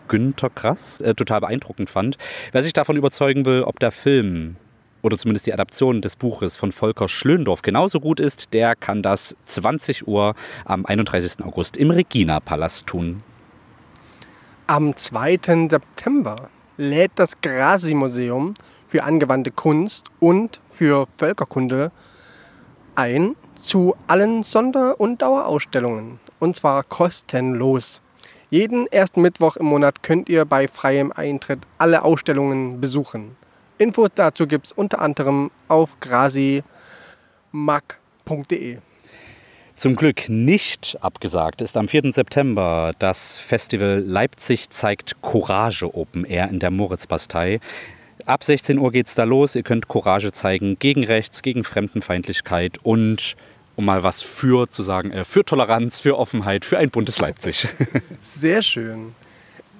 Günter Grass äh, total beeindruckend fand. Wer sich davon überzeugen will, ob der Film oder zumindest die Adaption des Buches von Volker Schlöndorff genauso gut ist, der kann das 20 Uhr am 31. August im Regina-Palast tun. Am 2. September lädt das Grasi-Museum für angewandte Kunst und für Völkerkunde ein zu allen Sonder- und Dauerausstellungen. Und zwar kostenlos. Jeden ersten Mittwoch im Monat könnt ihr bei freiem Eintritt alle Ausstellungen besuchen. Infos dazu gibt es unter anderem auf grasimag.de. Zum Glück nicht abgesagt ist am 4. September das Festival Leipzig zeigt Courage Open Air in der Moritzbastei. Ab 16 Uhr geht's da los. Ihr könnt Courage zeigen gegen Rechts, gegen Fremdenfeindlichkeit und um mal was für zu sagen, äh, für Toleranz, für Offenheit, für ein buntes Leipzig. <laughs> Sehr schön.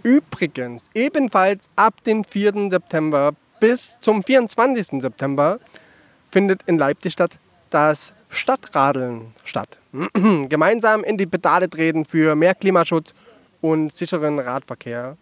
Übrigens, ebenfalls ab dem 4. September bis zum 24. September findet in Leipzig statt das Stadtradeln statt. <clears throat> Gemeinsam in die Pedale treten für mehr Klimaschutz und sicheren Radverkehr.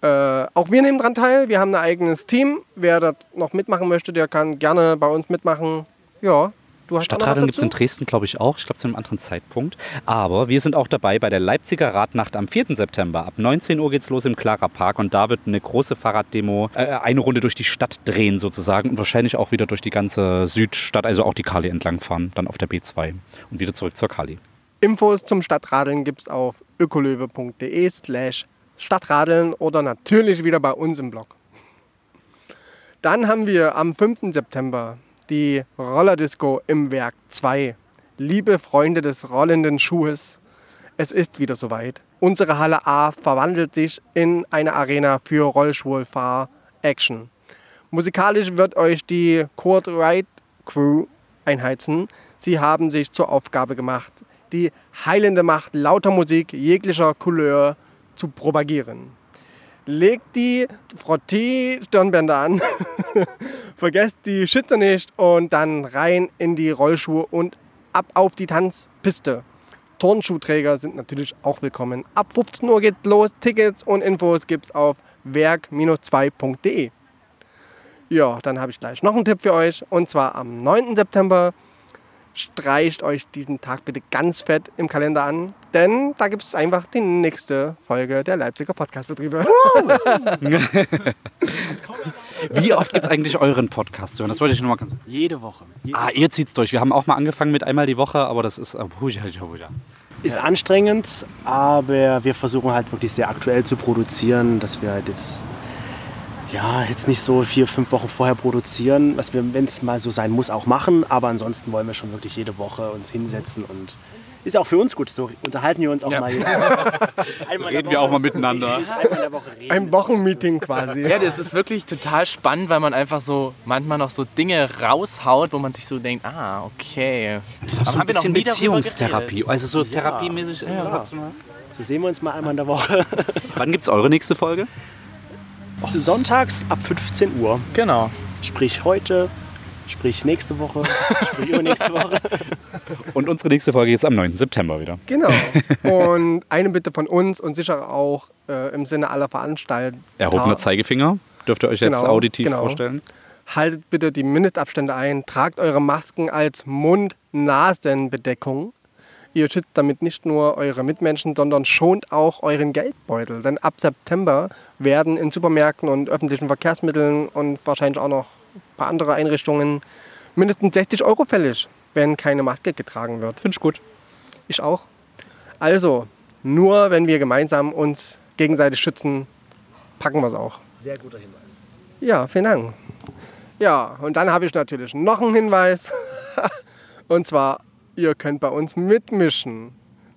Äh, auch wir nehmen daran teil. Wir haben ein eigenes Team. Wer das noch mitmachen möchte, der kann gerne bei uns mitmachen. Ja, du hast Stadtradeln gibt es in? Dresden, glaube ich, auch. Ich glaube, zu einem anderen Zeitpunkt. Aber wir sind auch dabei bei der Leipziger Radnacht am 4. September. Ab 19 Uhr geht's los im Clara Park und da wird eine große Fahrraddemo äh, eine Runde durch die Stadt drehen sozusagen und wahrscheinlich auch wieder durch die ganze Südstadt, also auch die Kali entlang fahren, dann auf der B2 und wieder zurück zur Kali. Infos zum Stadtradeln gibt es auf ökolöwe.de slash Stadtradeln oder natürlich wieder bei uns im Blog. Dann haben wir am 5. September die Rollerdisco im Werk 2. Liebe Freunde des rollenden Schuhes, es ist wieder soweit. Unsere Halle A verwandelt sich in eine Arena für Rollstuhlfahr-Action. Musikalisch wird euch die Kurt Wright Crew einheizen. Sie haben sich zur Aufgabe gemacht, die heilende Macht lauter Musik jeglicher Couleur zu propagieren. Legt die Frotté-Stirnbänder an, <laughs> vergesst die Schütze nicht und dann rein in die Rollschuhe und ab auf die Tanzpiste. Turnschuhträger sind natürlich auch willkommen. Ab 15 Uhr geht los. Tickets und Infos gibt's auf werk-2.de. Ja, dann habe ich gleich noch einen Tipp für euch. Und zwar am 9. September streicht euch diesen Tag bitte ganz fett im Kalender an, denn da gibt es einfach die nächste Folge der Leipziger Podcastbetriebe. <laughs> Wie oft gibt es eigentlich euren Podcast zu hören? Das wollte ich nur mal ganz. Jede Woche. Je Ah, ihr zieht's durch. Wir haben auch mal angefangen mit einmal die Woche, aber das ist. hui. Ist anstrengend, aber wir versuchen halt wirklich sehr aktuell zu produzieren, dass wir halt jetzt ja, jetzt nicht so vier, fünf Wochen vorher produzieren, was wir, wenn es mal so sein muss, auch machen. Aber ansonsten wollen wir schon wirklich jede Woche uns hinsetzen und ist auch für uns gut. So unterhalten wir uns auch Ja. mal. <laughs> Einmal in reden wir auch mal miteinander. Ein Wochenmeeting quasi. Ja, das ist wirklich total spannend, weil man einfach so manchmal noch so Dinge raushaut, wo man sich so denkt, ah, okay. Das ist auch so ein bisschen Beziehungstherapie. Also so therapiemäßig. So sehen wir uns mal einmal in der Woche. Wann gibt es eure nächste Folge? Sonntags ab 15 Uhr. Genau. Sprich heute, sprich nächste Woche, <laughs> sprich übernächste Woche. Und unsere nächste Folge ist am 9. September wieder. Genau. <laughs> Und eine Bitte von uns und sicher auch äh, im Sinne aller Veranstalter. Erhobener Zeigefinger. Dürft ihr euch jetzt Genau, auditiv genau. vorstellen? Haltet bitte die Mindestabstände ein, tragt eure Masken als Mund-Nasen-Bedeckung. Ihr schützt damit nicht nur eure Mitmenschen, sondern schont auch euren Geldbeutel. Denn ab September werden in Supermärkten und öffentlichen Verkehrsmitteln und wahrscheinlich auch noch ein paar andere Einrichtungen mindestens 60 Euro fällig, wenn keine Maske getragen wird. Finde ich gut. Ich auch. Also, nur wenn wir gemeinsam uns gegenseitig schützen, packen wir es auch. Sehr guter Hinweis. Ja, vielen Dank. Ja, und dann habe ich natürlich noch einen Hinweis. <laughs> und zwar, ihr könnt bei uns mitmischen.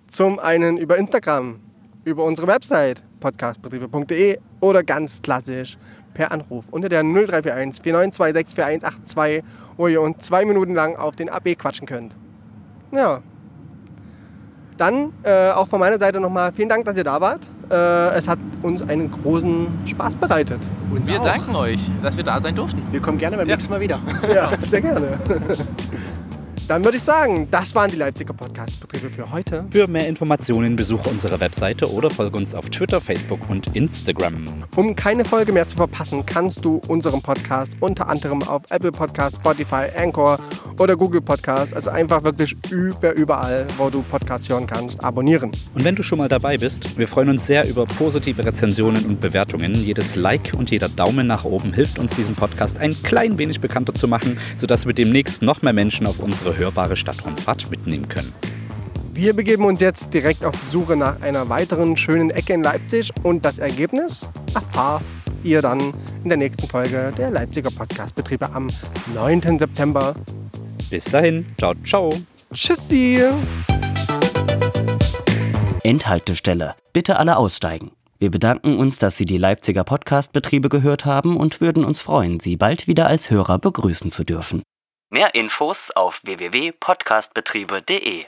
Zum einen über Instagram, über unsere Website podcastbetriebe.de oder ganz klassisch per Anruf unter der 0341 4926 4182, wo ihr uns zwei Minuten lang auf den AB quatschen könnt. Ja. Dann äh, auch von meiner Seite nochmal vielen Dank, dass ihr da wart. Äh, es hat uns einen großen Spaß bereitet. Uns Wir auch. danken euch, dass wir da sein durften. Wir kommen gerne beim nächsten Mal wieder. Ja, sehr gerne. <laughs> Dann würde ich sagen, das waren die Leipziger Podcast-Betriebe für heute. Für mehr Informationen besuche unsere Webseite oder folge uns auf Twitter, Facebook und Instagram. Um keine Folge mehr zu verpassen, kannst du unseren Podcast unter anderem auf Apple Podcast, Spotify, Anchor oder Google Podcast, also einfach wirklich über überall, wo du Podcasts hören kannst, abonnieren. Und wenn du schon mal dabei bist, wir freuen uns sehr über positive Rezensionen und Bewertungen. Jedes Like und jeder Daumen nach oben hilft uns, diesen Podcast ein klein wenig bekannter zu machen, sodass wir demnächst noch mehr Menschen auf unsere hörbare Stadtrundfahrt mitnehmen können. Wir begeben uns jetzt direkt auf die Suche nach einer weiteren schönen Ecke in Leipzig und das Ergebnis erfahrt ihr dann in der nächsten Folge der Leipziger Podcast-Betriebe am 9. September. Bis dahin, ciao, ciao. Tschüssi! Endhaltestelle. Bitte alle aussteigen. Wir bedanken uns, dass Sie die Leipziger Podcast-Betriebe gehört haben und würden uns freuen, Sie bald wieder als Hörer begrüßen zu dürfen. Mehr Infos auf www.podcastbetriebe.de